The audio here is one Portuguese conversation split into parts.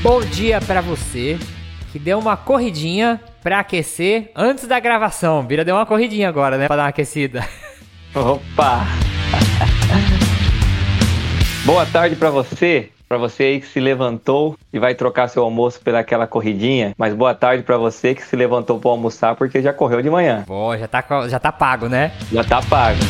Bom dia para você que deu uma corridinha para aquecer antes da gravação. Bira deu uma corridinha agora, né, para dar uma aquecida. Opa! Boa tarde para você, para você aí que se levantou e vai trocar seu almoço pelaquela corridinha, mas boa tarde para você que se levantou para almoçar porque já correu de manhã. Pô, já tá, já tá pago, né? Já tá pago.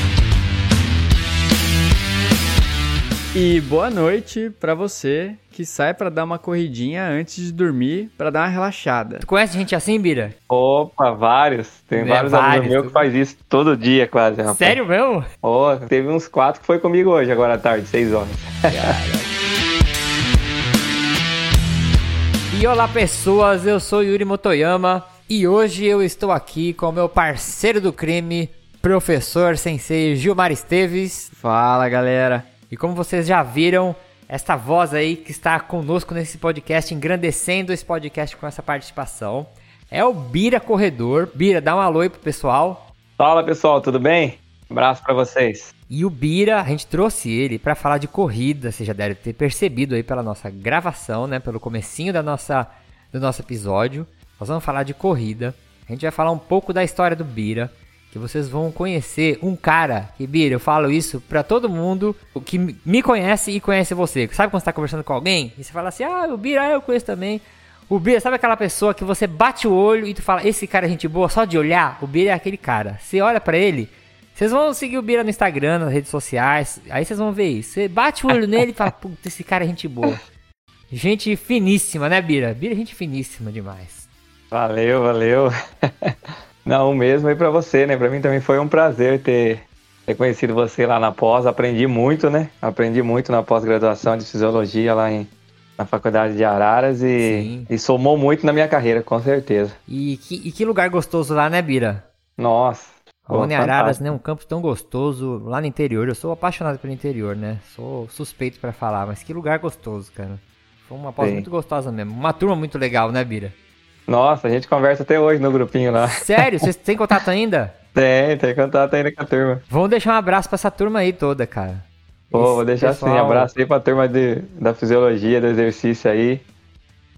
E boa noite para você que sai para dar uma corridinha antes de dormir para dar uma relaxada. Tu conhece gente assim, Bira? Opa, vários. Tem é, vários, vários amigos meus que faz isso todo dia quase, rapaz. Sério mesmo? Oh, teve uns quatro que foi comigo hoje, agora à tarde, seis horas. e olá pessoas, eu sou Yuri Motoyama e hoje eu estou aqui com o meu parceiro do crime, professor sensei Gilmar Esteves. Fala galera. E como vocês já viram, esta voz aí que está conosco nesse podcast, engrandecendo esse podcast com essa participação, é o Bira Corredor. Bira, dá um alô aí pro pessoal. Fala pessoal, tudo bem? Um abraço para vocês. E o Bira, a gente trouxe ele para falar de corrida, você já deve ter percebido aí pela nossa gravação, né, pelo comecinho da nossa do nosso episódio. Nós vamos falar de corrida. A gente vai falar um pouco da história do Bira que vocês vão conhecer um cara, que Bira, eu falo isso pra todo mundo que me conhece e conhece você. Sabe quando você tá conversando com alguém e você fala assim: "Ah, o Bira eu conheço também". O Bira, sabe aquela pessoa que você bate o olho e tu fala: "Esse cara é gente boa só de olhar". O Bira é aquele cara. Você olha para ele, vocês vão seguir o Bira no Instagram, nas redes sociais, aí vocês vão ver isso. Você bate o olho nele e fala: "Puta, esse cara é gente boa". Gente finíssima, né, Bira? Bira é gente finíssima demais. Valeu, valeu. Não, mesmo aí para você, né? Para mim também foi um prazer ter, ter conhecido você lá na pós. Aprendi muito, né? Aprendi muito na pós-graduação de fisiologia lá em, na faculdade de Araras e, e, somou muito na minha carreira, com certeza. E que, e que lugar gostoso lá, né, Bira? Nossa. Rony Araras, né? Um campo tão gostoso lá no interior. Eu sou apaixonado pelo interior, né? Sou suspeito para falar, mas que lugar gostoso, cara. Foi uma pós Sim. muito gostosa mesmo. Uma turma muito legal, né, Bira? Nossa, a gente conversa até hoje no grupinho lá. Sério? Vocês têm contato ainda? Tem, tem contato ainda com a turma. Vamos deixar um abraço pra essa turma aí toda, cara. Pô, vou deixar pessoal... sim. Abraço aí pra turma de, da fisiologia, do exercício aí,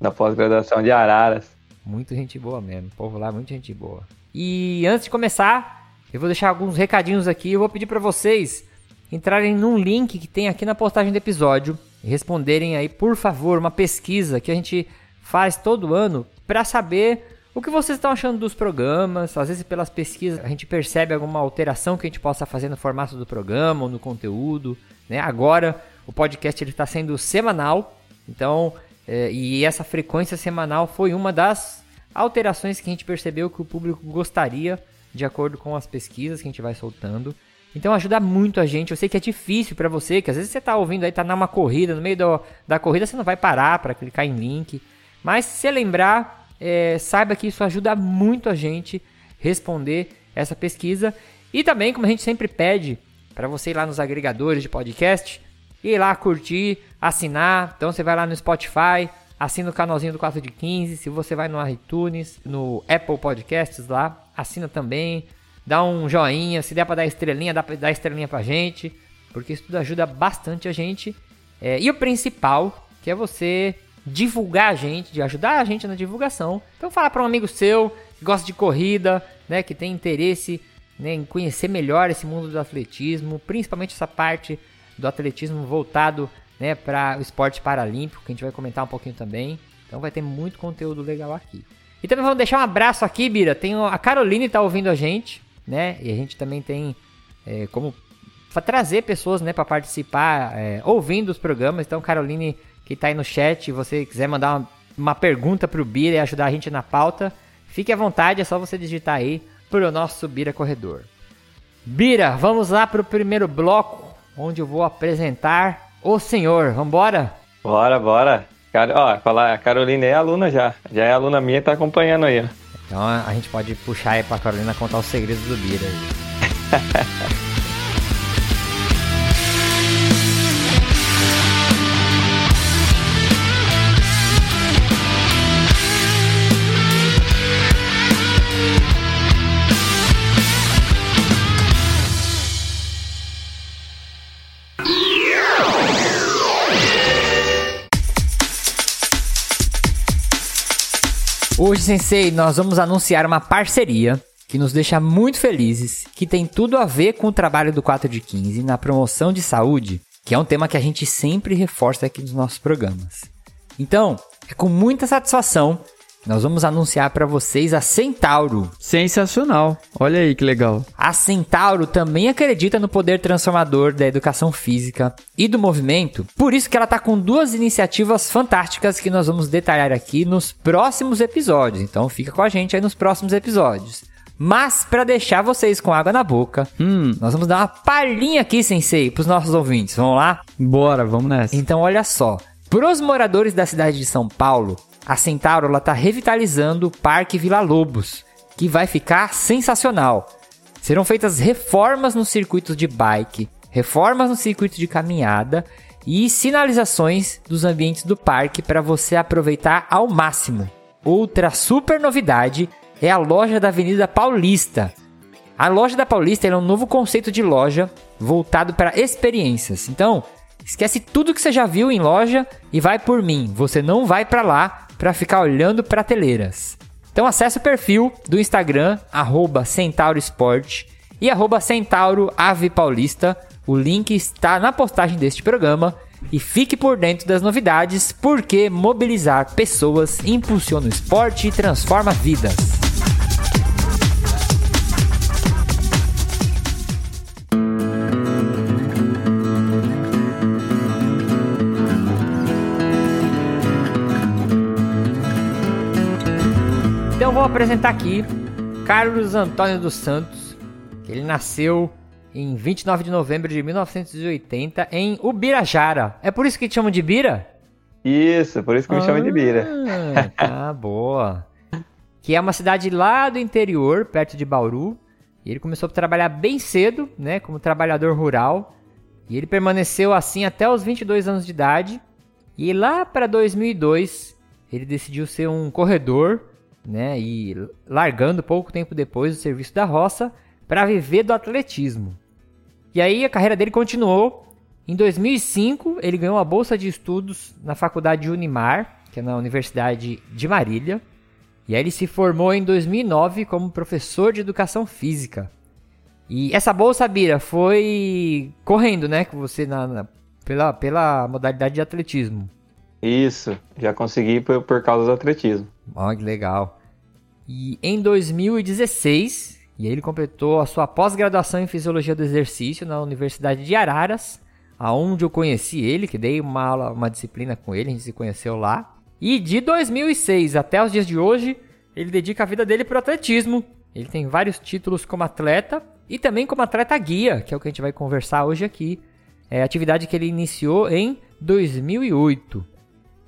da pós-graduação de Araras. Muito gente boa mesmo. O povo lá, muita gente boa. E antes de começar, eu vou deixar alguns recadinhos aqui. Eu vou pedir para vocês entrarem num link que tem aqui na postagem do episódio e responderem aí, por favor, uma pesquisa que a gente faz todo ano para saber o que vocês estão achando dos programas. Às vezes, pelas pesquisas, a gente percebe alguma alteração que a gente possa fazer no formato do programa ou no conteúdo. Né? Agora, o podcast está sendo semanal, então, é, e essa frequência semanal foi uma das alterações que a gente percebeu que o público gostaria, de acordo com as pesquisas que a gente vai soltando. Então ajuda muito a gente. Eu sei que é difícil para você, que às vezes você está ouvindo aí, tá numa corrida, no meio do, da corrida você não vai parar para clicar em link. Mas se lembrar, é, saiba que isso ajuda muito a gente responder essa pesquisa. E também, como a gente sempre pede, para você ir lá nos agregadores de podcast, ir lá curtir, assinar. Então você vai lá no Spotify, assina o canalzinho do 4 de 15. Se você vai no iTunes, no Apple Podcasts lá, assina também. Dá um joinha, se der para dar estrelinha, dá para dar estrelinha pra gente, porque isso tudo ajuda bastante a gente. É, e o principal, que é você divulgar a gente, de ajudar a gente na divulgação. Então fala para um amigo seu que gosta de corrida, né, que tem interesse né, em conhecer melhor esse mundo do atletismo, principalmente essa parte do atletismo voltado né, para o esporte paralímpico, que a gente vai comentar um pouquinho também. Então vai ter muito conteúdo legal aqui. E também vamos deixar um abraço aqui, Bira. Tem a Caroline está ouvindo a gente, né? E a gente também tem é, como trazer pessoas, né, para participar, é, ouvindo os programas. Então, Caroline que tá aí no chat, você quiser mandar uma, uma pergunta pro Bira e ajudar a gente na pauta, Fique à vontade, é só você digitar aí pro nosso Bira Corredor. Bira, vamos lá pro primeiro bloco, onde eu vou apresentar o senhor. Vambora? Bora, bora. Cara, ó, falar, a Carolina é aluna já. Já é aluna minha e tá acompanhando aí. Então a gente pode puxar aí pra Carolina contar os segredos do Bira aí. Hoje, Sensei, nós vamos anunciar uma parceria que nos deixa muito felizes, que tem tudo a ver com o trabalho do 4 de 15 na promoção de saúde, que é um tema que a gente sempre reforça aqui nos nossos programas. Então, é com muita satisfação nós vamos anunciar para vocês a Centauro. Sensacional. Olha aí que legal. A Centauro também acredita no poder transformador da educação física e do movimento. Por isso que ela está com duas iniciativas fantásticas que nós vamos detalhar aqui nos próximos episódios. Então fica com a gente aí nos próximos episódios. Mas para deixar vocês com água na boca, hum, nós vamos dar uma palhinha aqui, sensei, para os nossos ouvintes. Vamos lá? Bora, vamos nessa. Então olha só. Para os moradores da cidade de São Paulo, a Centauro está revitalizando o Parque Vila Lobos, que vai ficar sensacional. Serão feitas reformas nos circuitos de bike, reformas no circuito de caminhada e sinalizações dos ambientes do parque para você aproveitar ao máximo. Outra super novidade é a loja da Avenida Paulista. A loja da Paulista é um novo conceito de loja voltado para experiências. Então, esquece tudo que você já viu em loja e vai por mim. Você não vai para lá para ficar olhando prateleiras. Então acesse o perfil do Instagram, arroba CentauroSport e arroba Centauro Ave Paulista. O link está na postagem deste programa. E fique por dentro das novidades, porque mobilizar pessoas impulsiona o esporte e transforma vidas. Apresentar aqui Carlos Antônio dos Santos, que ele nasceu em 29 de novembro de 1980 em Ubirajara. É por isso que te chamam de Bira? Isso, por isso que me chamam de Bira. Ah, boa. Que é uma cidade lá do interior, perto de Bauru. E ele começou a trabalhar bem cedo, né, como trabalhador rural. E ele permaneceu assim até os 22 anos de idade. E lá para 2002, ele decidiu ser um corredor né? E largando pouco tempo depois o serviço da roça para viver do atletismo. E aí a carreira dele continuou. Em 2005, ele ganhou a bolsa de estudos na Faculdade Unimar, que é na Universidade de Marília. E aí ele se formou em 2009 como professor de educação física. E essa bolsa, Bira, foi correndo, né? Com você na, na, pela, pela modalidade de atletismo. Isso, já consegui por, por causa do atletismo. Ó, que legal. E em 2016, e aí ele completou a sua pós-graduação em Fisiologia do Exercício na Universidade de Araras, aonde eu conheci ele, que dei uma aula, uma disciplina com ele, a gente se conheceu lá. E de 2006 até os dias de hoje, ele dedica a vida dele para o atletismo. Ele tem vários títulos como atleta e também como atleta guia, que é o que a gente vai conversar hoje aqui. É atividade que ele iniciou em 2008.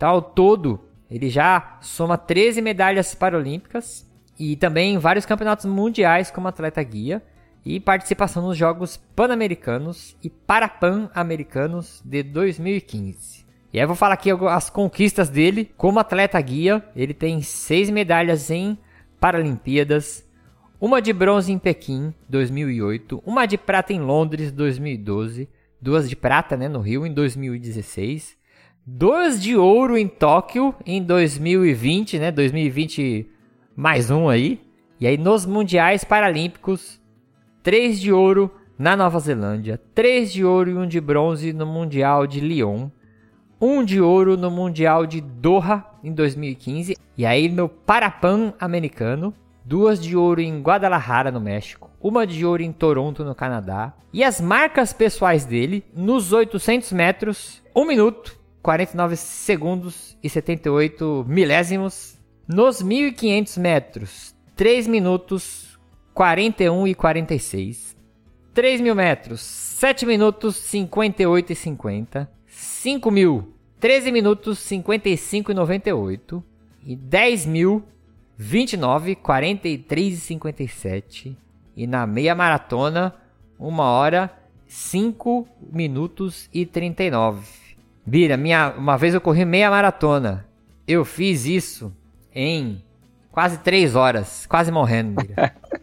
Ao todo, ele já soma 13 medalhas paralímpicas e também vários campeonatos mundiais como atleta guia e participação nos Jogos Pan-Americanos e Parapan-Americanos de 2015. E aí eu vou falar aqui as conquistas dele como atleta guia. Ele tem seis medalhas em Paralimpíadas, uma de bronze em Pequim 2008, uma de prata em Londres 2012, duas de prata né, no Rio em 2016 Dois de ouro em Tóquio em 2020, né? 2020 mais um aí. E aí nos Mundiais Paralímpicos, três de ouro na Nova Zelândia, três de ouro e um de bronze no Mundial de Lyon, um de ouro no Mundial de Doha em 2015, e aí no Parapan americano, duas de ouro em Guadalajara, no México, uma de ouro em Toronto, no Canadá, e as marcas pessoais dele nos 800 metros, 1 minuto 49 segundos e 78 milésimos. Nos 1.500 metros, 3 minutos 41 e 46. 3 mil metros, 7 minutos 58 e 50. 5 mil, 13 minutos 55 e 98. E 10 mil, 29, 43 e 57. E na meia maratona, 1 hora, 5 minutos e 39. Bira, minha, uma vez eu corri meia maratona. Eu fiz isso em quase 3 horas, quase morrendo, Bira.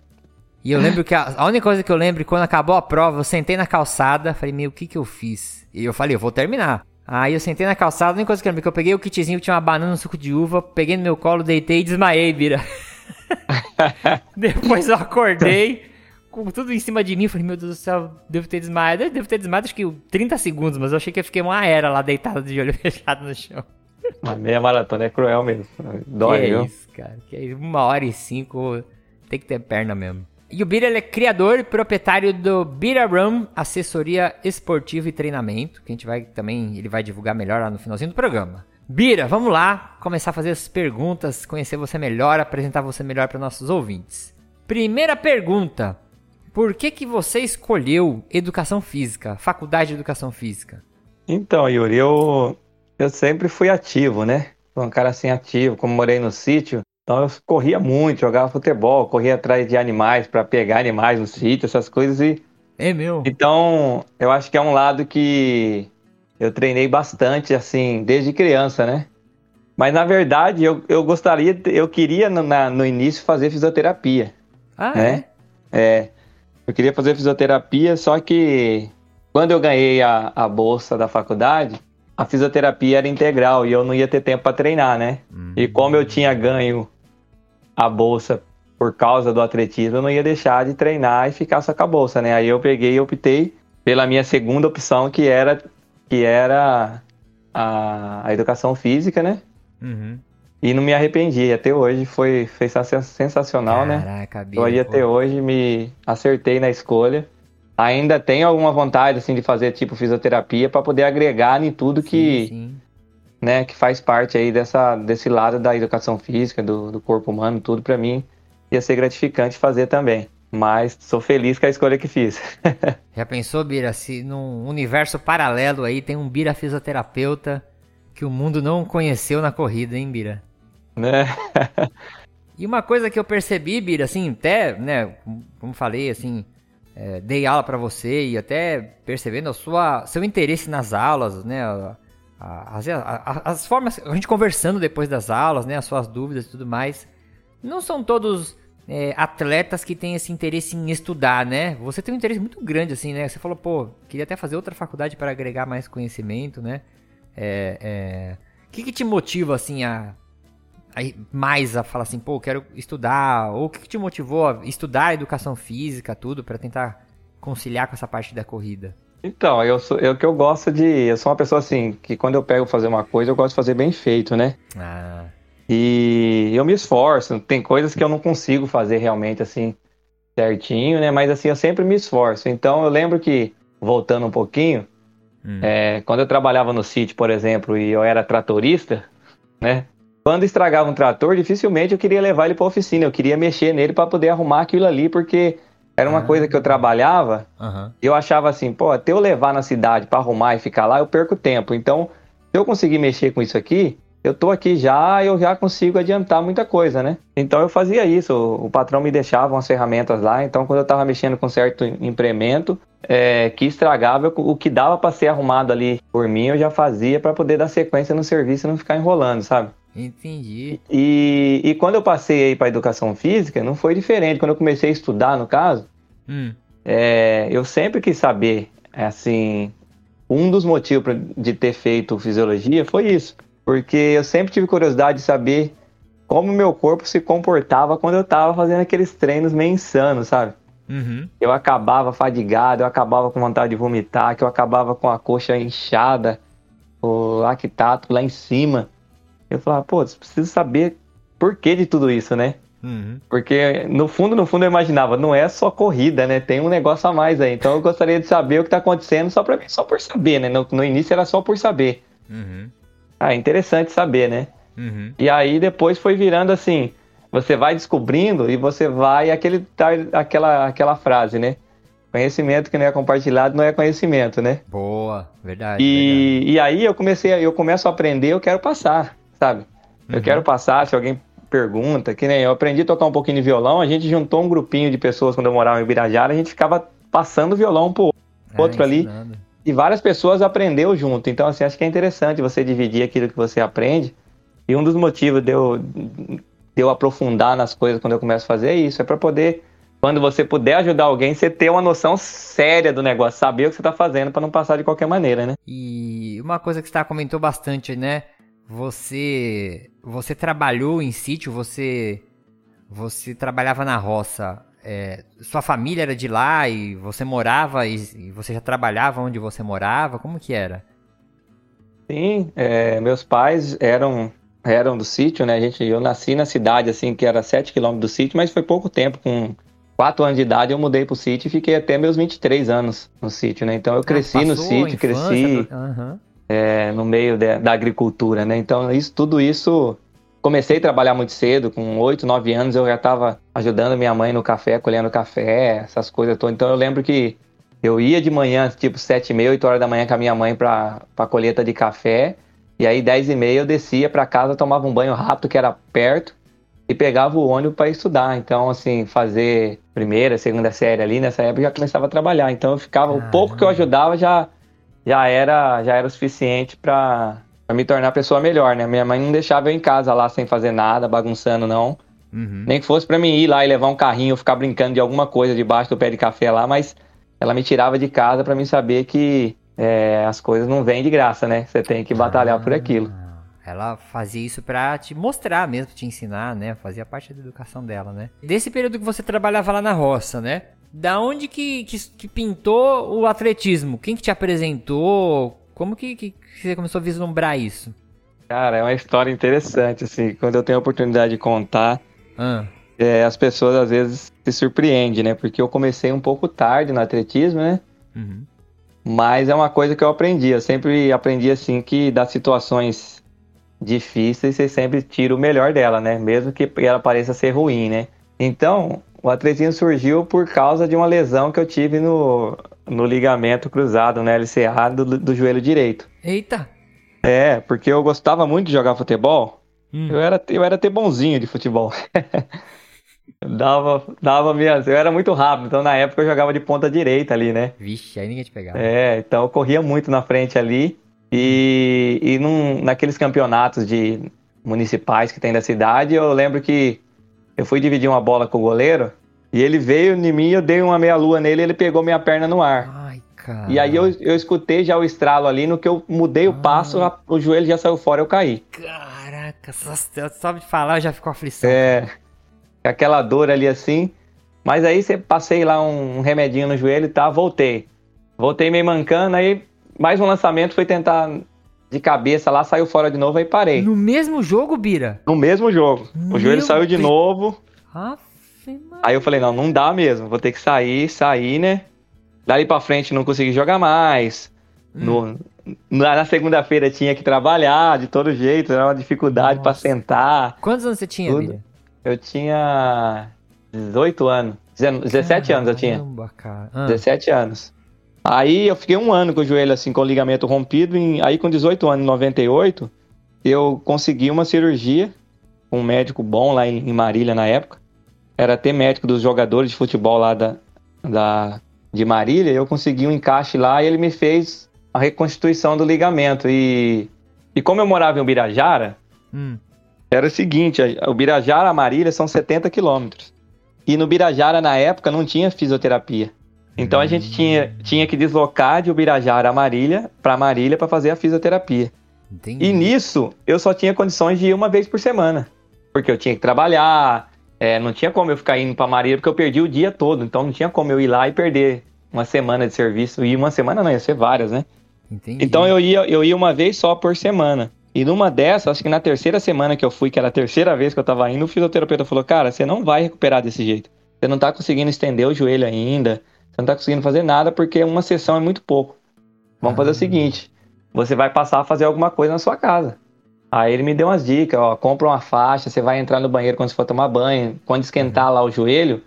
E eu lembro que a, a, única coisa que eu lembro, quando acabou a prova, eu sentei na calçada, falei, meu, o que que eu fiz? E eu falei, eu vou terminar. Aí eu sentei na calçada, a única coisa que eu lembro é que eu peguei o kitzinho, tinha uma banana, um suco de uva, peguei no meu colo, deitei e desmaiei, Bira. Depois eu acordei, com tudo em cima de mim, falei, meu Deus do céu, devo ter desmaiado. Eu devo ter desmaiado acho que 30 segundos, mas eu achei que eu fiquei uma era lá deitado de olho fechado no chão. A meia maratona é cruel mesmo. Dói, que viu? É isso, cara. Que é uma hora e cinco, tem que ter perna mesmo. E o Bira ele é criador e proprietário do Bira Rum, assessoria esportiva e treinamento, que a gente vai também, ele vai divulgar melhor lá no finalzinho do programa. Bira, vamos lá, começar a fazer as perguntas, conhecer você melhor, apresentar você melhor para nossos ouvintes. Primeira pergunta: Por que que você escolheu educação física, faculdade de educação física? Então, Yuri, eu eu sempre fui ativo, né? Fui um cara assim ativo, como morei no sítio, então eu corria muito, jogava futebol, corria atrás de animais para pegar animais no sítio, essas coisas e É meu. então eu acho que é um lado que eu treinei bastante assim desde criança, né? Mas na verdade eu, eu gostaria, eu queria no, na- no início fazer fisioterapia, Ah, né? É, eu queria fazer fisioterapia, só que quando eu ganhei a, a bolsa da faculdade, a fisioterapia era integral e eu não ia ter tempo para treinar, né? E como eu tinha ganho a bolsa por causa do atletismo, eu não ia deixar de treinar e ficar só com a bolsa, né? Aí eu peguei e optei pela minha segunda opção, que era, que era a, a educação física, né? Uhum. E não me arrependi. Até hoje foi, foi sensa- sensacional, né? Caraca, aí até hoje, me acertei na escolha. Ainda tenho alguma vontade assim de fazer tipo fisioterapia para poder agregar em tudo que, Sim, sim. né, que faz parte aí dessa, desse lado da educação física, do, do corpo humano, tudo para mim ia ser gratificante fazer também. Mas sou feliz com a escolha que fiz. Já pensou, Bira, se num universo paralelo aí tem um Bira fisioterapeuta que o mundo não conheceu na corrida, hein, Bira? Né? E uma coisa que eu percebi, Bira, assim, até, né, como falei, assim, é, dei aula pra você e até percebendo a sua, seu interesse nas aulas, né, as, a- as formas, a gente conversando depois das aulas, né, as suas dúvidas e tudo mais, não são todos é, atletas que têm esse interesse em estudar, né? Você tem um interesse muito grande, assim, né? Você falou, pô, queria até fazer outra faculdade para agregar mais conhecimento, né? É, é... O que, que te motiva, assim, a, mais a falar assim, pô, quero estudar, ou o que, que te motivou a estudar educação física, tudo, pra tentar conciliar com essa parte da corrida? Então, eu sou eu que eu gosto de, eu sou uma pessoa assim que quando eu pego fazer uma coisa, eu gosto de fazer bem feito, né? Ah, E eu me esforço. Tem coisas que eu não consigo fazer realmente assim certinho, né? Mas assim, eu sempre me esforço. Então eu lembro que, voltando um pouquinho, Hum. é, quando eu trabalhava no sítio, por exemplo, e eu era tratorista, né? Quando estragava um trator, dificilmente eu queria levar ele para oficina. Eu queria mexer nele para poder arrumar aquilo ali, porque era uma Ah. coisa que eu trabalhava aham. eu achava assim, pô, até eu levar na cidade pra arrumar e ficar lá, eu perco tempo. Então, se eu conseguir mexer com isso aqui, eu tô aqui já, eu já consigo adiantar muita coisa, né? Então eu fazia isso, o, o patrão me deixava umas ferramentas lá, então quando eu tava mexendo com certo implemento, é, que estragava, eu- o que dava pra ser arrumado ali por mim, eu já fazia pra poder dar sequência no serviço e não ficar enrolando, sabe? Entendi. E, e quando eu passei aí pra educação física, não foi diferente. Quando eu comecei a estudar, no caso, Hum. é, eu sempre quis saber, é, assim, um dos motivos pra- de ter feito fisiologia foi isso, porque eu sempre tive curiosidade de saber como meu corpo se comportava quando eu tava fazendo aqueles treinos meio insanos, sabe? Uhum. Eu acabava fadigado, eu acabava com vontade de vomitar, que eu acabava com a coxa inchada, o lactato lá em cima. Eu falava, pô, preciso saber por que de tudo isso, né? Uhum. Porque no fundo, no fundo eu imaginava, não é só corrida, né? Tem um negócio a mais aí. Então eu gostaria de saber o que tá acontecendo só para mim, só por saber, né? No, no início era só por saber. Uhum. Ah, interessante saber, né? Uhum. E aí depois foi virando assim, você vai descobrindo e você vai aquele aquela aquela frase, né? Conhecimento que não é compartilhado não é conhecimento, né? Boa, verdade. E, verdade. e aí eu comecei, eu começo a aprender, eu quero passar, sabe? Eu Uhum. quero passar, se alguém pergunta, que nem eu aprendi a tocar um pouquinho de violão, a gente juntou um grupinho de pessoas quando eu morava em Ibirajara, a gente ficava passando violão pro Ah, outro ali. ensinando. e várias pessoas aprendeu junto. Então, assim, acho que é interessante você dividir aquilo que você aprende. E um dos motivos de eu, de eu aprofundar nas coisas quando eu começo a fazer é isso, é para poder, quando você puder ajudar alguém, você ter uma noção séria do negócio, saber o que você tá fazendo para não passar de qualquer maneira, né? E uma coisa que você tá- comentou bastante, né? Você você trabalhou em sítio, você você trabalhava na roça. é, sua família era de lá e você morava e, e você já trabalhava onde você morava? Como que era? Sim, é, meus pais eram eram do sítio, né? A gente, eu nasci na cidade, assim, que era 7 quilômetros do sítio, mas foi pouco tempo, com 4 anos de idade eu mudei pro sítio e fiquei até meus 23 anos no sítio, né? Então eu cresci Ah, no sítio, cresci... do- Aham. É, no meio de- da agricultura, né? Então, isso, tudo isso. Comecei a trabalhar muito cedo, com 8, 9 anos eu já estava ajudando minha mãe no café, colhendo café, essas coisas todas. Então, eu lembro que eu ia de manhã, tipo 7 e meia, 8 horas da manhã com a minha mãe para a colheita de café. E aí, 10 e meia, eu descia para casa, tomava um banho rápido, que era perto, e pegava o ônibus para estudar. Então, assim, fazer primeira, segunda série ali, nessa época eu já começava a trabalhar. Então, eu ficava, o pouco que eu ajudava já já era já era o suficiente para me tornar pessoa melhor, né? Minha mãe não deixava eu em casa lá sem fazer nada, bagunçando não. Uhum. Nem que fosse para mim ir lá e levar um carrinho, ficar brincando de alguma coisa debaixo do pé de café lá, mas ela me tirava de casa para mim saber que é, as coisas não vêm de graça, né? Você tem que batalhar por aquilo. Ah, Ela fazia isso pra te mostrar mesmo, te ensinar, né? Fazia parte da educação dela, né? Desse período que você trabalhava lá na roça, né? Da onde que, que, que pintou o atletismo? Quem que te apresentou? Como que, que, que você começou a vislumbrar isso? Cara, é uma história interessante, assim, quando eu tenho a oportunidade de contar, Ah, é, as pessoas às vezes se surpreendem, né? Porque eu comecei um pouco tarde no atletismo, né? uhum. Mas é uma coisa que eu aprendi. Eu sempre aprendi assim que das situações difíceis você sempre tira o melhor dela, né? Mesmo que ela pareça ser ruim, né? Então, o atletismo surgiu por causa de uma lesão que eu tive no, no ligamento cruzado, no LCA do, do joelho direito. Eita! É, porque eu gostava muito de jogar futebol. Hum. Eu era, eu era até bonzinho de futebol. Dava, dava minhas. Eu era muito rápido, então na época eu jogava de ponta direita ali, né? Vixe, aí ninguém te pegava. É, então eu corria muito na frente ali. E, e num, naqueles campeonatos de municipais que tem da cidade, eu lembro que eu fui dividir uma bola com o goleiro e ele veio em mim, eu dei uma meia-lua nele e ele pegou minha perna no ar. Ai, cara. E aí eu, eu escutei já o estralo ali, no que eu mudei o passo, a- o joelho já saiu fora, eu caí. Caraca, só, só de falar já ficou aflição. É, aquela dor ali assim. Mas aí você passei lá um, um remedinho no joelho e tá, voltei. Voltei meio mancando, aí mais um lançamento, fui tentar de cabeça lá, saiu fora de novo, aí parei. No mesmo jogo, Bira? No mesmo jogo. Meu o joelho saiu de Deus. novo. Aff. Aí eu falei, não, não dá mesmo. Vou ter que sair, sair, né? Dali pra frente não consegui jogar mais. Hum. No, na segunda-feira tinha que trabalhar de todo jeito, era uma dificuldade pra Nossa. sentar. Quantos anos você tinha, Tudo. Bira? Eu tinha 18 anos. 17 anos eu tinha. Caramba, cara. Ah, 17 anos. Aí eu fiquei um ano com o joelho assim, com o ligamento rompido. em- aí com 18 anos, em 98, eu consegui uma cirurgia com um médico bom lá em, Marília na época. Era até médico dos jogadores de futebol lá da, da, de Marília. Eu consegui um encaixe lá e ele me fez a reconstituição do ligamento. E, e como eu morava em Ubirajara, hum. era o seguinte, o Birajara a Marília são 70 quilômetros. E no Birajara, na época, não tinha fisioterapia. Então a gente tinha, tinha que deslocar de Ubirajara a Marília para Marília para fazer a fisioterapia. Entendi. E nisso, eu só tinha condições de ir uma vez por semana. Porque eu tinha que trabalhar, é, não tinha como eu ficar indo para Marília, porque eu perdi o dia todo. Então não tinha como eu ir lá e perder uma semana de serviço. E uma semana não, ia ser várias, né? Entendi. Então eu ia, eu ia uma vez só por semana. E numa dessas, acho que na terceira semana que eu fui, que era a terceira vez que eu tava indo, o fisioterapeuta falou: Cara, você não vai recuperar desse jeito. Você não tá conseguindo estender o joelho ainda. Você não tá conseguindo fazer nada porque uma sessão é muito pouco. Vamos fazer o seguinte: você vai passar a fazer alguma coisa na sua casa. Aí ele me deu umas dicas, ó, compra uma faixa, você vai entrar no banheiro quando você for tomar banho, quando esquentar lá o joelho,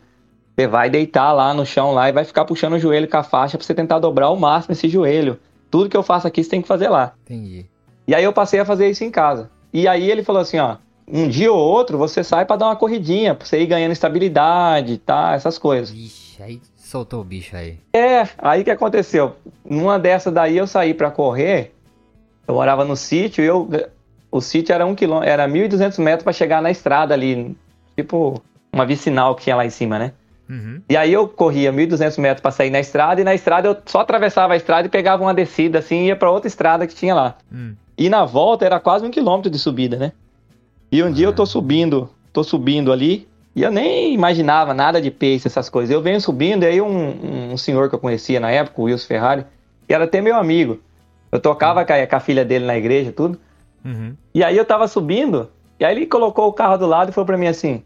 você vai deitar lá no chão lá e vai ficar puxando o joelho com a faixa pra você tentar dobrar ao máximo esse joelho. Tudo que eu faço aqui você tem que fazer lá. Entendi. E aí eu passei a fazer isso em casa. E aí ele falou assim, ó, um dia ou outro você sai pra dar uma corridinha, pra você ir ganhando estabilidade, tá, essas coisas. Vixe, aí soltou o bicho aí. É, aí que aconteceu? Numa dessa daí eu saí pra correr, eu morava no sítio e eu, o sítio era um quilômetro, era 1.200 metros pra chegar na estrada ali, tipo uma vicinal que tinha lá em cima, né? Uhum. E aí eu corria 1.200 metros pra sair na estrada e na estrada eu só atravessava a estrada e pegava uma descida assim e ia pra outra estrada que tinha lá. Hum. E na volta era quase um quilômetro de subida, né? E um dia eu tô subindo, tô subindo ali, e eu nem imaginava nada de pace, essas coisas. Eu venho subindo, e aí um, um senhor que eu conhecia na época, o Wilson Ferrari, que era até meu amigo. Eu tocava com a, com a filha dele na igreja, tudo. Uhum. E aí eu tava subindo, e aí ele colocou o carro do lado e falou pra mim assim: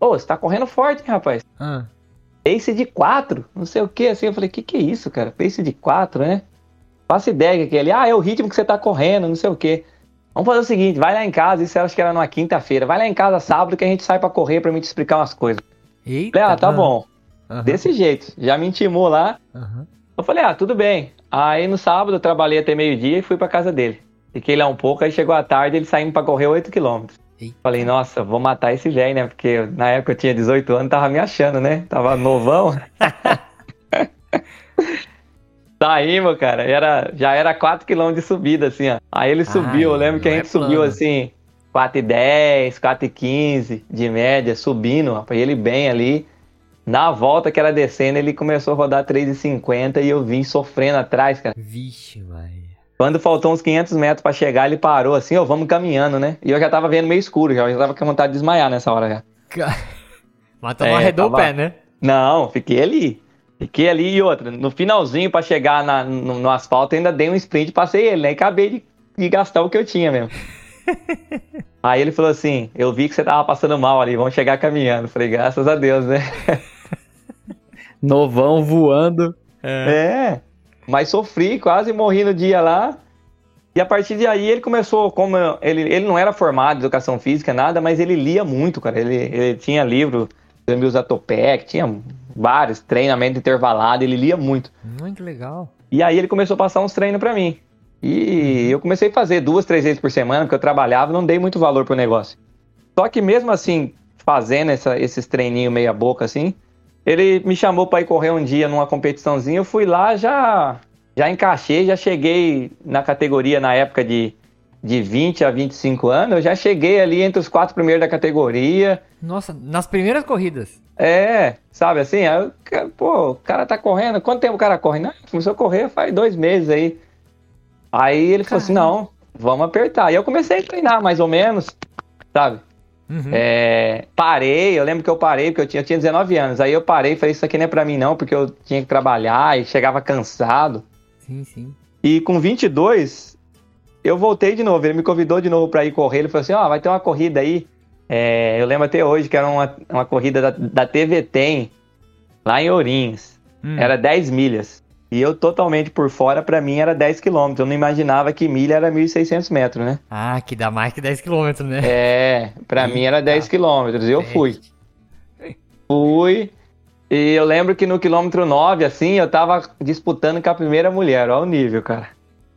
Ô, você tá correndo forte, hein, rapaz? Ah, Pace de 4, não sei o que, assim. Eu falei: Que que é isso, cara? Pace de 4, né? Faço ideia que ele, ah, é o ritmo que você tá correndo, não sei o que. Vamos fazer o seguinte: vai lá em casa, isso eu acho que era numa quinta-feira. Vai lá em casa sábado que a gente sai pra correr pra me te explicar umas coisas. eita. Falei: Ah, tá bom. aham, Desse jeito. Já me intimou lá. aham. Eu falei: Ah, tudo bem. Aí no sábado eu trabalhei até meio-dia e fui pra casa dele. Fiquei lá um pouco, aí chegou a tarde ele saindo pra correr 8 quilômetros. Falei, nossa, vou matar esse velho, né? Porque na época eu tinha 18 anos, tava me achando, né? Tava novão. Saímos, cara. Era, já era 4 km de subida, assim, ó. Aí ele subiu, eu lembro que a não é gente subiu plano. assim, 4,10, 4,15 de média, subindo, rapaz. Ele bem ali. Na volta que era descendo, ele começou a rodar 3,50 e eu vim sofrendo atrás, cara. Vixe, vai. Quando faltou uns 500 metros pra chegar, ele parou assim, ó, vamos caminhando, né? E eu já tava vendo meio escuro, já, eu já tava com vontade de desmaiar nessa hora já. Mas tu É, arredou o tava- pé, né? Não, fiquei ali. Fiquei ali e outra. No finalzinho, pra chegar na- no, no asfalto, ainda dei um sprint, passei ele, né? E acabei de, de gastar o que eu tinha mesmo. Aí ele falou assim: Eu vi que você tava passando mal ali, vamos chegar caminhando. Falei, graças a Deus, né? Novão voando. É. Mas sofri, quase morri no dia lá. E a partir de aí ele começou, como ele, ele não era formado em educação física, nada, mas ele lia muito, cara. Ele, ele tinha livro, Emil Zatopek, tinha vários treinamentos intervalados, ele lia muito. Muito legal. E aí ele começou a passar uns treinos pra mim. E eu comecei a fazer duas, três vezes por semana, porque eu trabalhava, não dei muito valor pro negócio. Só que mesmo assim, fazendo essa- esses treininhos meia boca assim, ele me chamou pra ir correr um dia numa competiçãozinha, eu fui lá, já já encaixei, já cheguei na categoria na época de, de 20 a 25 anos, eu já cheguei ali entre os quatro primeiros da categoria. Nossa, nas primeiras corridas. É, sabe assim? Aí, pô, o cara tá correndo. Quanto tempo o cara corre? Não, começou a correr faz dois meses aí. Aí ele falou assim: não, vamos apertar. E eu comecei a treinar mais ou menos, sabe? Uhum. É, parei, eu lembro que eu parei, porque eu tinha, eu tinha 19 anos. Aí eu parei e falei: Isso aqui não é pra mim, não, porque eu tinha que trabalhar e chegava cansado. Sim, sim. E com 22, eu voltei de novo. Ele me convidou de novo pra ir correr. Ele falou assim: Ó, vai ter uma corrida aí. É, eu lembro até hoje que era uma, uma corrida da, da TV Tem, lá em Ourinhos. Hum. Era 10 milhas. E eu totalmente por fora, pra mim era 10 quilômetros. Eu não imaginava que milha era 1.600 metros, né? Ah, que dá mais que 10 km, né? É, pra mim era 10 quilômetros. Eu fui. Fui. E eu lembro que no quilômetro 9, assim, eu tava disputando com a primeira mulher. Olha o nível, cara.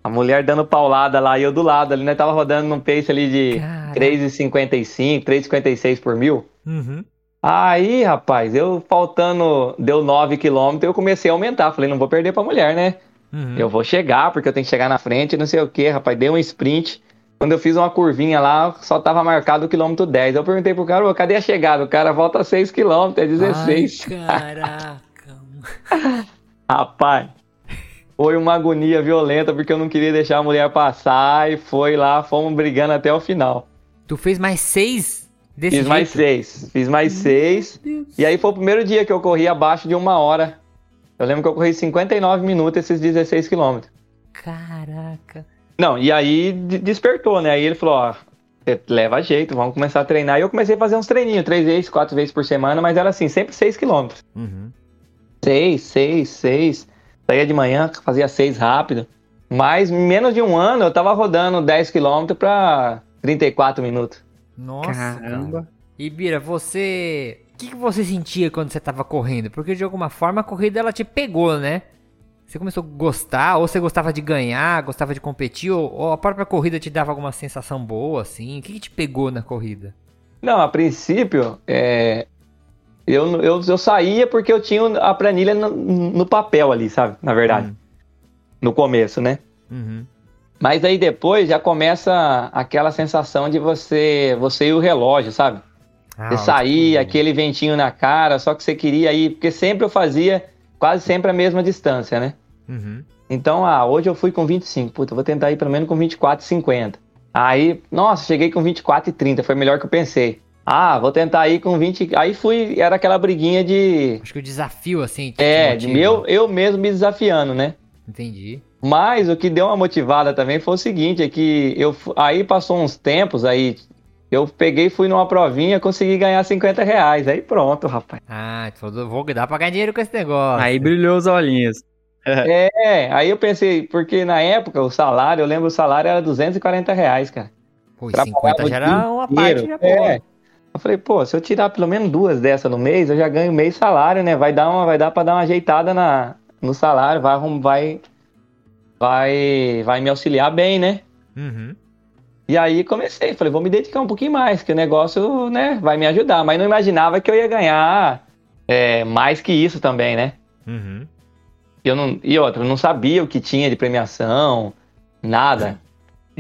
A mulher dando paulada lá e eu do lado ali, né? Tava rodando num pace ali de Caraca. 3,55, 3,56 por mil. Uhum. Aí, rapaz, eu faltando, deu 9 quilômetros, eu comecei a aumentar. Falei, não vou perder pra mulher, né? Uhum. Eu vou chegar, porque eu tenho que chegar na frente, não sei o que, rapaz. Dei um sprint. Quando eu fiz uma curvinha lá, só tava marcado o quilômetro 10. Eu perguntei pro cara, "Ô, cadê a chegada? O cara volta 6 quilômetros, é 16. Ai, caraca. Rapaz, foi uma agonia violenta, porque eu não queria deixar a mulher passar e foi lá, fomos brigando até o final. tu fez mais 6 desse Fiz mais jeito? seis, fiz mais seis. E aí foi o primeiro dia que eu corri abaixo de uma hora. Eu lembro que eu corri 59 minutos esses 16 quilômetros. Caraca. Não, e aí de- despertou, né? Aí ele falou, ó, você leva jeito, vamos começar a treinar. E eu comecei a fazer uns treininhos, três vezes, quatro vezes por semana, mas era assim, sempre seis quilômetros. Uhum. Seis, seis, seis. Saía de manhã, fazia seis rápido. Mas em menos de um ano eu tava rodando 10 quilômetros pra 34 minutos. Nossa, Caramba. cara. E Bira, você. O que, que você sentia quando você tava correndo? Porque de alguma forma a corrida ela te pegou, né? Você começou a gostar, ou você gostava de ganhar, gostava de competir, ou, ou a própria corrida te dava alguma sensação boa, assim? O que, que te pegou na corrida? Não, a princípio, é, eu, eu, eu saía porque eu tinha a planilha no, no papel ali, sabe? Na verdade. Hum. No começo, né? Uhum. Mas aí depois já começa aquela sensação de você, você e o relógio, sabe? Ah, Você sair, tipo, aquele ventinho na cara, só que você queria ir, porque sempre eu fazia quase sempre a mesma distância, né? Uhum. Então, ah, hoje eu fui com 25, puta, eu vou tentar ir pelo menos com 24 e 50. Aí, nossa, cheguei com 24 e 30, foi melhor que eu pensei. Ah, vou tentar ir com 20, aí fui, era aquela briguinha de, Acho que o desafio, assim. te é, de meu, eu mesmo me desafiando, né? Entendi. Mas o que deu uma motivada também foi o seguinte, é que eu aí passou uns tempos aí, eu peguei, fui numa provinha, consegui ganhar 50 reais. Aí pronto, rapaz. Ah, tu falou, vou dar pra ganhar dinheiro com esse negócio. Aí brilhou os olhinhos. É, aí eu pensei, porque na época o salário, eu lembro o salário era 240 reais, cara. Pô, e trabalhava 50 já era uma parte já boa. É. Eu falei, pô, se eu tirar pelo menos duas dessas no mês, eu já ganho meio salário, né? Vai dar uma, vai dar para dar uma ajeitada na, no salário, vai, vai, vai, vai me auxiliar bem, né? Uhum. E aí comecei, falei, vou me dedicar um pouquinho mais, que o negócio, né, vai me ajudar. Mas não imaginava que eu ia ganhar é, mais que isso também, né? Uhum. Eu não, e outra, eu não sabia o que tinha de premiação, nada.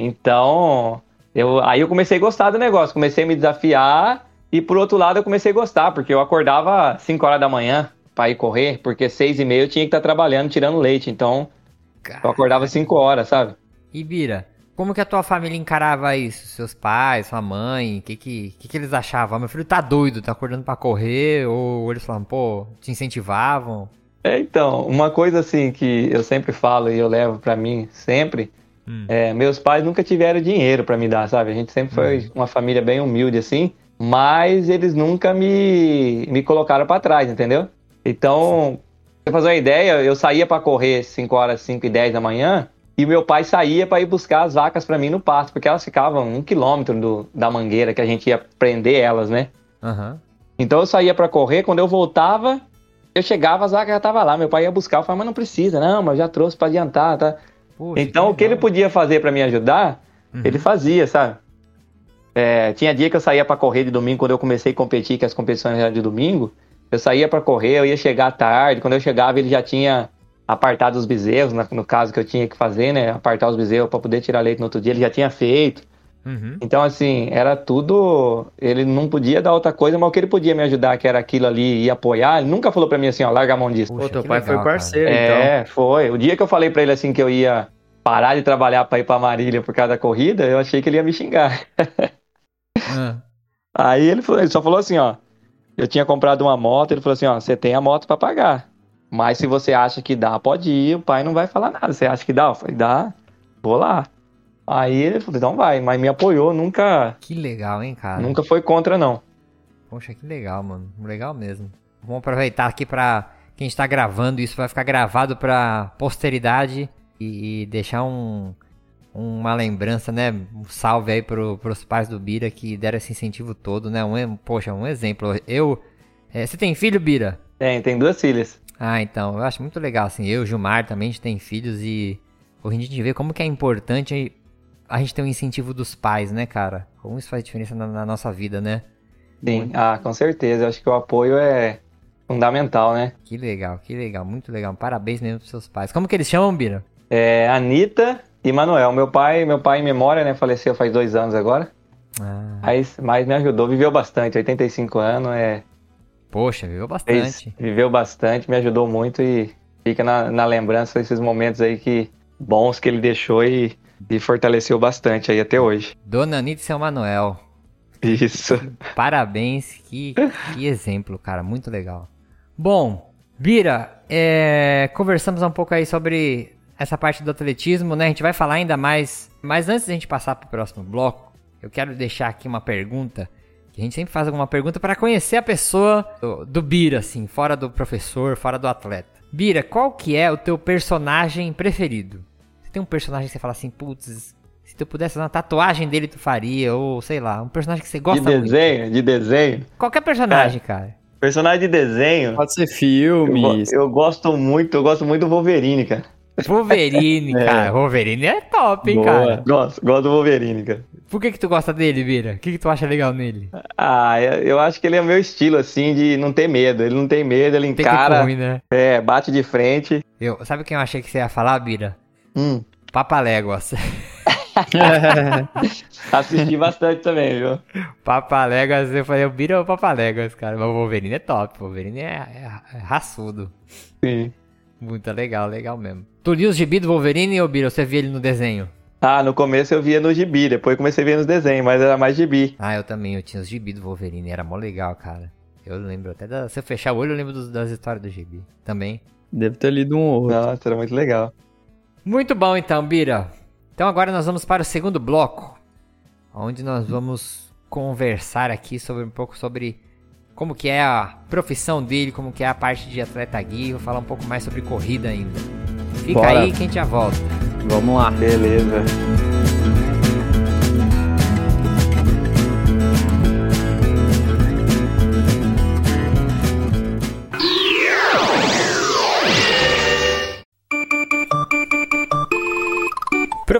Então, eu, aí eu comecei a gostar do negócio, comecei a me desafiar e por outro lado eu comecei a gostar, porque eu acordava 5 horas da manhã para ir correr, porque 6 e meia eu tinha que estar trabalhando, tirando leite, então eu acordava 5 horas, sabe? E Bira, como que a tua família encarava isso? Seus pais, sua mãe, o que que, que que eles achavam? Meu filho tá doido, tá acordando pra correr? Ou eles falavam, pô, te incentivavam? É, então, uma coisa assim que eu sempre falo e eu levo pra mim sempre, Hum. é, meus pais nunca tiveram dinheiro pra me dar, sabe? A gente sempre foi uma família bem humilde assim, mas eles nunca me, me colocaram pra trás, entendeu? Então, pra você fazer uma ideia, eu saía pra correr 5 horas, 5 e 10 da manhã, e meu pai saía pra ir buscar as vacas pra mim no pasto, porque elas ficavam um quilômetro do, da mangueira que a gente ia prender elas, né? Aham. Então eu saía pra correr, quando eu voltava, eu chegava, as vacas já estavam lá. Meu pai ia buscar, eu falava, mas não precisa, não, mas eu já trouxe pra adiantar, tá? Poxa, então o que ele podia fazer pra me ajudar, Uhum. ele fazia, sabe? É, tinha dia que eu saía pra correr de domingo, quando eu comecei a competir, que as competições eram de domingo, eu saía pra correr, eu ia chegar tarde, quando eu chegava ele já tinha apartado os bezerros, no caso que eu tinha que fazer, né? Apartar os bezerros pra poder tirar leite no outro dia, ele já tinha feito. Uhum. Então, assim, era tudo. Ele não podia dar outra coisa, mas o que ele podia me ajudar, que era aquilo ali, e apoiar, ele nunca falou pra mim assim, ó, larga a mão disso. Puxa, Pô, teu que pai legal, foi cara. parceiro, então. É, foi. O dia que eu falei pra ele assim que eu ia parar de trabalhar pra ir pra Marília por causa da corrida, eu achei que ele ia me xingar. Ah, Aí ele, falou, ele só falou assim, ó. Eu tinha comprado uma moto, ele falou assim, ó, você tem a moto pra pagar. Mas se você acha que dá, pode ir, o pai não vai falar nada. Você acha que dá? Eu falei, dá, vou lá. Aí ele falou, então vai, mas me apoiou, nunca, que legal, hein, cara? nunca foi contra, não. Poxa, que legal, mano. Legal mesmo. Vamos aproveitar aqui pra quem está gravando. Isso vai ficar gravado pra posteridade e, e deixar um, uma lembrança, né? Um salve aí pro, pros pais do Bira que deram esse incentivo todo, né? Um, poxa, um exemplo. Eu. é, você tem filho, Bira? Tem, tem duas filhas. Ah, então, eu acho muito legal, assim, eu e o Gilmar também, a gente tem filhos e hoje a gente vê como que é importante a gente ter um incentivo dos pais, né, cara? Como isso faz diferença na, na nossa vida, né? Sim, ah, com certeza. Eu acho que o apoio é fundamental, né? Que legal, que legal, muito legal. Parabéns mesmo pros seus pais. Como que eles chamam, Bira? É, Anitta e Manuel. Meu pai, meu pai em memória, né? Faleceu faz dois anos agora. Ah, Mas, mas me ajudou, viveu bastante, 85 anos, é, poxa, viveu fez- bastante. viveu bastante, me ajudou muito e fica na, na lembrança esses momentos aí que bons que ele deixou e, e fortaleceu bastante aí até hoje. Dona Anitta e seu Manuel. Isso. Parabéns, que, que exemplo, cara, muito legal. Bom, Bira, é, conversamos um pouco aí sobre essa parte do atletismo, né? A gente vai falar ainda mais, mas antes da gente passar pro próximo bloco, eu quero deixar aqui uma pergunta, que a gente sempre faz alguma pergunta para conhecer a pessoa do, do Bira, assim, fora do professor, fora do atleta. Bira, qual que é o teu personagem preferido? Tem um personagem que você fala assim, putz, Se tu pudesse fazer uma tatuagem dele, tu faria, ou sei lá, um personagem que você De gosta muito. desenho, de desenho. Qualquer personagem, cara. Personagem de desenho. Pode ser Eu, go- filmes. eu gosto muito, eu gosto muito do Wolverine, cara. Wolverine, É. cara. Wolverine é top, hein, Boa. cara. Gosto, gosto do Wolverine, cara. Por que que tu gosta dele, Bira? O que que tu acha legal nele? Ah, eu eu acho que ele é o meu estilo, assim, de não ter medo. Ele não tem medo, ele Tem encara, que ruim, né? é, bate de frente. Eu, sabe quem eu achei que você ia falar, Bira? Hum, Papaléguas. assisti bastante também, viu? Papaléguas, eu falei, o Bira é o Papaléguas, cara. Mas o Wolverine é top. O Wolverine é, é, é raçudo. Sim. Muito legal, legal mesmo. Tu lia os gibi do Wolverine ou Bira? Você via ele no desenho? Ah, no começo eu via no gibi, depois comecei a ver nos desenhos, mas era mais gibi. Ah, eu também. Eu tinha os gibi do Wolverine. Era mó legal, cara. Eu lembro até da. Se eu fechar o olho, eu lembro dos- das histórias do gibi. Também. Deve ter lido um ou outro. Nossa, era muito legal. Muito bom então, Bira. Então agora nós vamos para o segundo bloco, onde nós vamos conversar aqui sobre um pouco sobre como que é a profissão dele, como que é a parte de atleta guia, vou falar um pouco mais sobre corrida ainda. Fica Bora. aí que a gente já volta. Vamos lá. Beleza.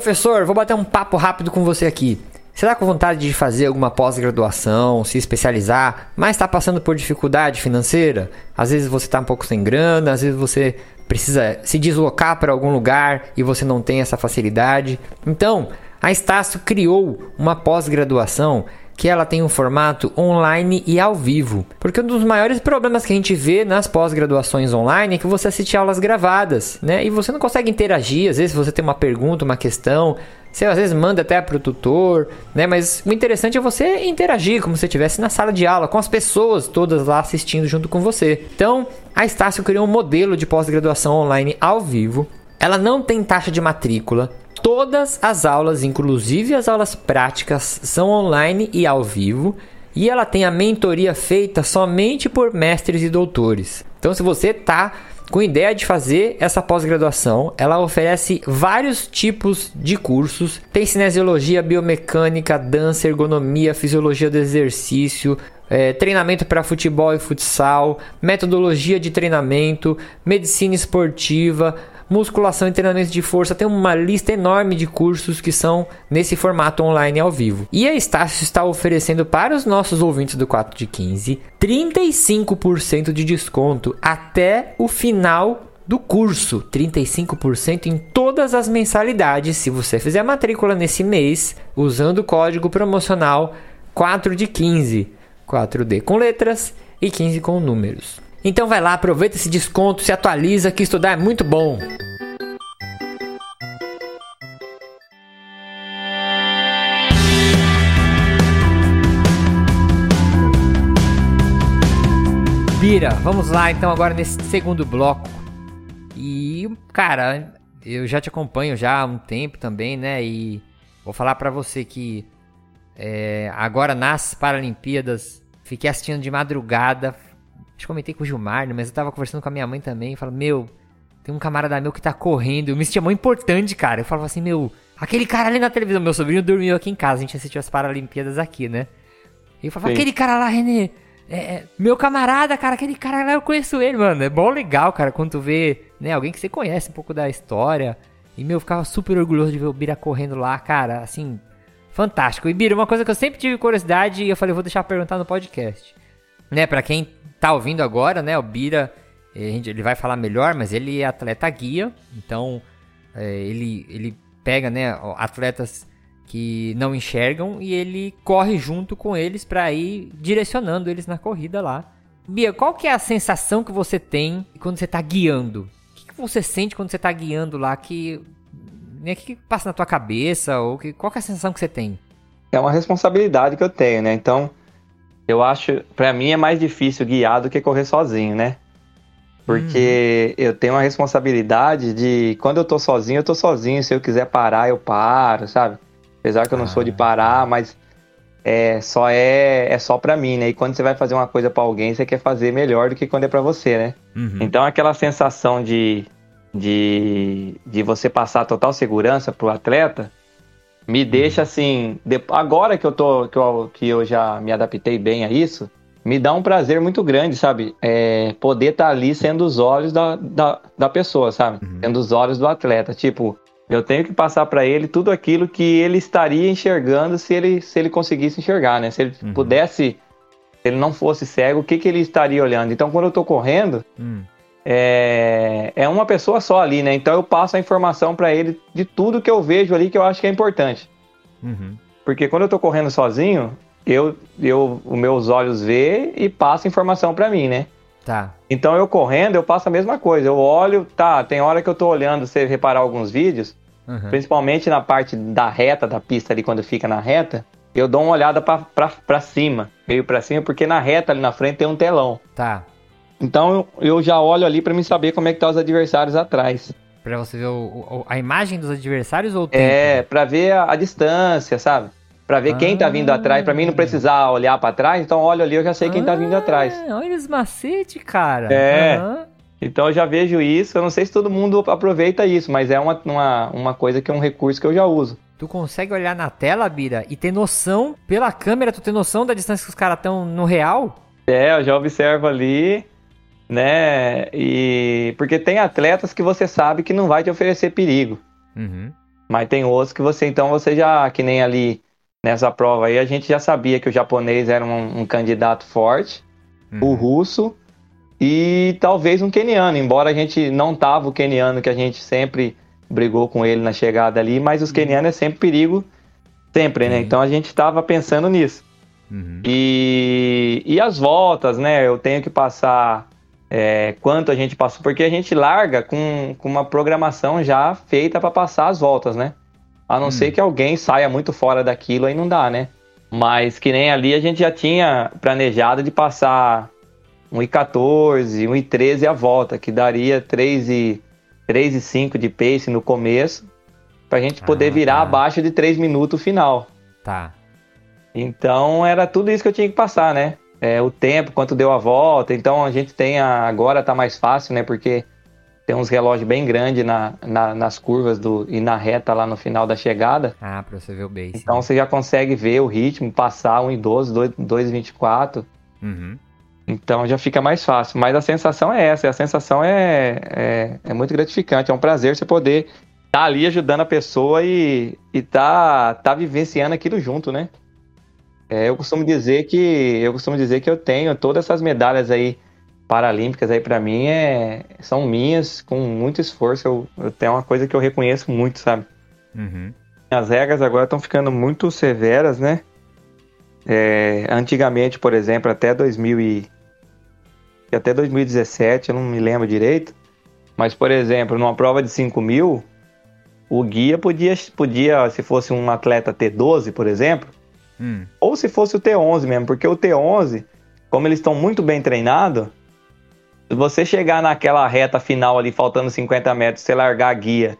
Professor, vou bater um papo rápido com você aqui. Você tá com vontade de fazer alguma pós-graduação, se especializar, mas está passando por dificuldade financeira? Às vezes você está um pouco sem grana, às vezes você precisa se deslocar para algum lugar e você não tem essa facilidade. Então, a Estácio criou uma pós-graduação que ela tem um formato online e ao vivo. Porque um dos maiores problemas que a gente vê nas pós-graduações online é que você assiste aulas gravadas, né? E você não consegue interagir, às vezes você tem uma pergunta, uma questão, você às vezes manda até para o tutor, né? Mas o interessante é você interagir como se estivesse na sala de aula, com as pessoas todas lá assistindo junto com você. Então, a Estácio criou um modelo de pós-graduação online ao vivo. Ela não tem taxa de matrícula, Todas as aulas, inclusive as aulas práticas, são online e ao vivo. E ela tem a mentoria feita somente por mestres e doutores. Então, se você tá com ideia de fazer essa pós-graduação, ela oferece vários tipos de cursos. Tem cinesiologia, biomecânica, dança, ergonomia, fisiologia do exercício, é, treinamento para futebol e futsal, metodologia de treinamento, medicina esportiva, musculação e treinamento de força. Tem uma lista enorme de cursos que são nesse formato online ao vivo. E a Estácio está oferecendo para os nossos ouvintes do 4 de 15 35% de desconto até o final do curso, 35% em todas as mensalidades, se você fizer a matrícula nesse mês, usando o código promocional 4 de 15, 4D com letras e 15 com números. Então vai lá, aproveita esse desconto, se atualiza que estudar é muito bom. Bira, vamos lá então agora nesse segundo bloco. E, cara, eu já te acompanho já há um tempo também, né? E vou falar pra você que é, agora nas Paralimpíadas fiquei assistindo de madrugada. Acho que comentei com o Gilmar, né, mas eu tava conversando com a minha mãe também. Falando, meu, tem um camarada meu que tá correndo. Eu me sentia muito importante, cara. Eu falava assim, meu, aquele cara ali na televisão. Meu sobrinho dormiu aqui em casa. A gente assistiu as Paralimpíadas aqui, né? E eu falava, Sim. aquele cara lá, Renê. É, é, meu camarada, cara, aquele cara lá, eu conheço ele, mano. É bom legal, cara, quando tu vê, né, alguém que você conhece um pouco da história. E, meu, eu ficava super orgulhoso de ver o Bira correndo lá, cara, assim, fantástico. E, Bira, uma coisa que eu sempre tive curiosidade e eu falei, vou deixar perguntar no podcast. Né, pra quem tá ouvindo agora, né, o Bira, eh, ele vai falar melhor, mas ele é atleta guia, então eh, ele, ele pega, né, atletas que não enxergam e ele corre junto com eles pra ir direcionando eles na corrida lá. Bia, qual que é a sensação que você tem quando você tá guiando? O que, que você sente quando você tá guiando lá que né, que, que passa na tua cabeça ou que, qual que é a sensação que você tem? É uma responsabilidade que eu tenho, né? Então, eu acho, pra mim é mais difícil guiar do que correr sozinho, né? Porque eu tenho uma responsabilidade de quando eu tô sozinho, eu tô sozinho. Se eu quiser parar, eu paro, sabe? Apesar que eu não sou de parar, mas é só é, é só pra mim, né? E quando você vai fazer uma coisa pra alguém, você quer fazer melhor do que quando é pra você, né? Então aquela sensação de, de, de você passar total segurança pro atleta me deixa assim. de- Agora que eu tô. Que eu, que eu já me adaptei bem a isso, me dá um prazer muito grande, sabe? É, poder estar ali sendo os olhos da, da, da pessoa, sabe? Sendo os olhos do atleta. Tipo, eu tenho que passar para ele tudo aquilo que ele estaria enxergando se ele, se ele conseguisse enxergar, né? Se ele Uhum. pudesse. Se ele não fosse cego, o que, que ele estaria olhando? Então, quando eu tô correndo, Hum. É, é uma pessoa só ali, né? Então eu passo a informação para ele de tudo que eu vejo ali que eu acho que é importante. Uhum. Porque quando eu tô correndo sozinho, eu, eu os meus olhos vê e passa informação para mim, né? Tá. Então eu correndo, eu passo a mesma coisa. Eu olho, tá, tem hora que eu tô olhando, você reparar alguns vídeos, Uhum. principalmente na parte da reta da pista ali quando fica na reta, eu dou uma olhada pra cima, meio pra cima, porque na reta ali na frente tem um telão. Tá. Então eu, já olho ali pra me saber como é que tá os adversários atrás. Pra você ver o- o- a imagem dos adversários ou o tempo? É, pra ver a, a distância, sabe? Pra ver quem tá vindo atrás, pra mim não precisar olhar pra trás, então olho ali, eu já sei quem tá vindo atrás. Ah, Olha os macete, cara. É. Aham. Então eu já vejo isso, eu não sei se todo mundo aproveita isso, mas é uma, uma, uma coisa que é um recurso que eu já uso. Tu consegue olhar na tela, Bira, e ter noção, pela câmera, tu ter noção da distância que os caras estão no real? É, eu já observo ali, né? E porque tem atletas que você sabe que não vai te oferecer perigo, Uhum. mas tem outros que você então você já que nem ali nessa prova aí a gente já sabia que o japonês era um, um candidato forte, o Uhum. russo e talvez um queniano, embora a gente não tava o queniano que a gente sempre brigou com ele na chegada ali, mas os quenianos é sempre perigo, sempre, né? Sim. Então a gente tava pensando nisso. Uhum. E, e as voltas, né? Eu tenho que passar é, quanto a gente passou, porque a gente larga com, com uma programação já feita para passar as voltas, né? A não Hum. ser que alguém saia muito fora daquilo, aí não dá, né? Mas que nem ali a gente já tinha planejado de passar 1,14, 1,13 a volta, que daria 3 e, 3 e 5 de pace no começo, pra gente poder Ah, virar tá. abaixo de 3 minutos final. Tá. Então era tudo isso que eu tinha que passar, né? É, o tempo, quanto deu a volta. Então a gente tem a, agora tá mais fácil, né? Porque tem uns relógios bem grandes na, na- nas curvas do, e na reta lá no final da chegada. Ah, pra você ver o base. Então você já consegue ver o ritmo, passar 1,12, 2,24. Uhum. Então já fica mais fácil. Mas a sensação é essa. A sensação é, é, é muito gratificante. É um prazer você poder estar ali ajudando a pessoa e, e tá, tá vivenciando aquilo junto, né? É, eu costumo dizer que eu costumo dizer que eu tenho todas essas medalhas aí paralímpicas aí para mim é, são minhas com muito esforço. Eu, eu tenho uma coisa que eu reconheço muito, sabe? Uhum. As regras agora estão ficando muito severas, né? É, antigamente, por exemplo, até 2000 e, até 2017, eu não me lembro direito, mas, por exemplo, numa prova de 5 mil, o guia podia, podia, se fosse um atleta T12, por exemplo, Hum. ou se fosse o T11 mesmo, porque o T11, como eles estão muito bem treinados, se você chegar naquela reta final ali, faltando 50 metros, você largar a guia,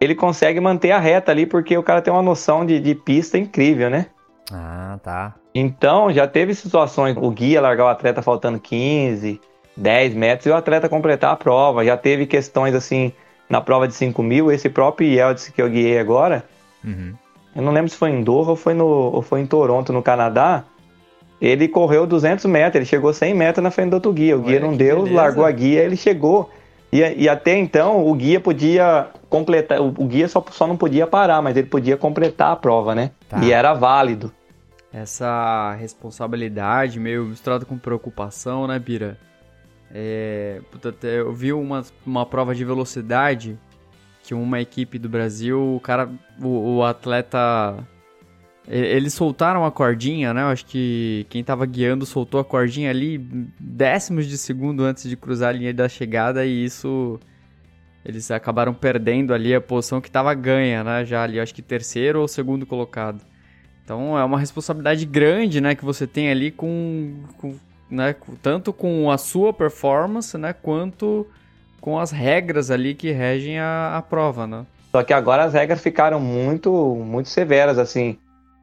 ele consegue manter a reta ali, porque o cara tem uma noção de, de pista incrível, né? Ah, tá. Então, já teve situações, o guia largar o atleta faltando 15, 10 metros e o atleta completar a prova. Já teve questões assim, na prova de 5 mil, esse próprio Yeltsin que eu guiei agora, Uhum. Eu não lembro se foi em Doha ou foi, no, ou foi em Toronto, no Canadá. Ele correu 200 metros, ele chegou 100 metros na frente do outro guia. O guia Olha não que deu, beleza. largou a guia, ele chegou. E, e até então, o guia podia completar, o, o guia só, só não podia parar, mas ele podia completar a prova, né? Tá. E era válido. Essa responsabilidade meio misturada com preocupação, né, Bira? É, eu vi uma, uma prova de velocidade que uma equipe do Brasil, o cara, o, o atleta, eles soltaram a cordinha, né? Eu acho que quem tava guiando soltou a cordinha ali décimos de segundo antes de cruzar a linha da chegada e isso eles acabaram perdendo ali a posição que tava ganha, né? Já ali, acho que terceiro ou segundo colocado. Então é uma responsabilidade grande, né, que você tem ali com, com- né, tanto com a sua performance, né, quanto com as regras ali que regem a, a prova, né? Só que agora as regras ficaram muito, muito severas, assim.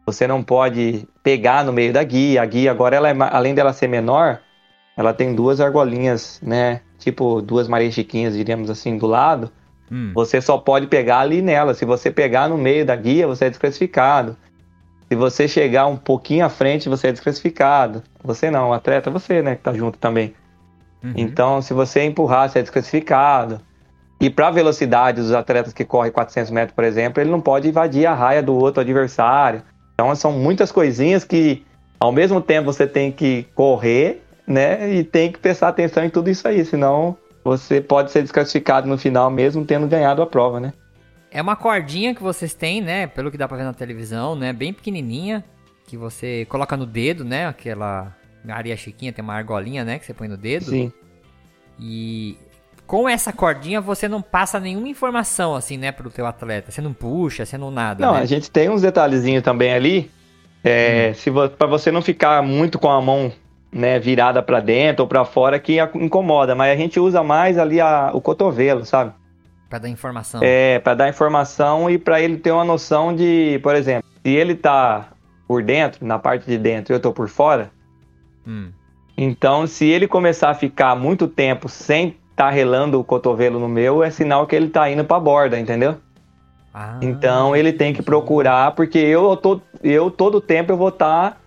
Você não pode pegar no meio da guia. A guia agora, ela é além dela ser menor, ela tem duas argolinhas, né? Tipo duas Maria Chiquinhas, diríamos assim, do lado. Hum. Você só pode pegar ali nela. Se você pegar no meio da guia, você é desclassificado. Se você chegar um pouquinho à frente, você é desclassificado. Você não, o atleta, você, né, que tá junto também. Uhum. Então, se você empurrar, você é desclassificado. E para a velocidade dos atletas que correm 400 metros, por exemplo, ele não pode invadir a raia do outro adversário. Então, são muitas coisinhas que, ao mesmo tempo, você tem que correr, né? E tem que prestar atenção em tudo isso aí, senão você pode ser desclassificado no final, mesmo tendo ganhado a prova, né? É uma cordinha que vocês têm, né? Pelo que dá pra ver na televisão, né? Bem pequenininha, que você coloca no dedo, né? Aquela areia chiquinha, tem uma argolinha, né? Que você põe no dedo. Sim. E com essa cordinha você não passa nenhuma informação, assim, né? Pro teu atleta. Você não puxa, você não nada, Não, né? a gente tem uns detalhezinhos também ali. É, se vo para você não ficar muito com a mão né, virada para dentro ou para fora que incomoda, mas a gente usa mais ali a- o cotovelo, sabe? Pra dar informação. É, para dar informação e para ele ter uma noção de, por exemplo, se ele tá por dentro, na parte de dentro, e eu tô por fora, Hum. então se ele começar a ficar muito tempo sem tá relando o cotovelo no meu, é sinal que ele tá indo pra borda, entendeu? Ah, Então ele tem que procurar, porque eu, tô, eu todo tempo eu vou estar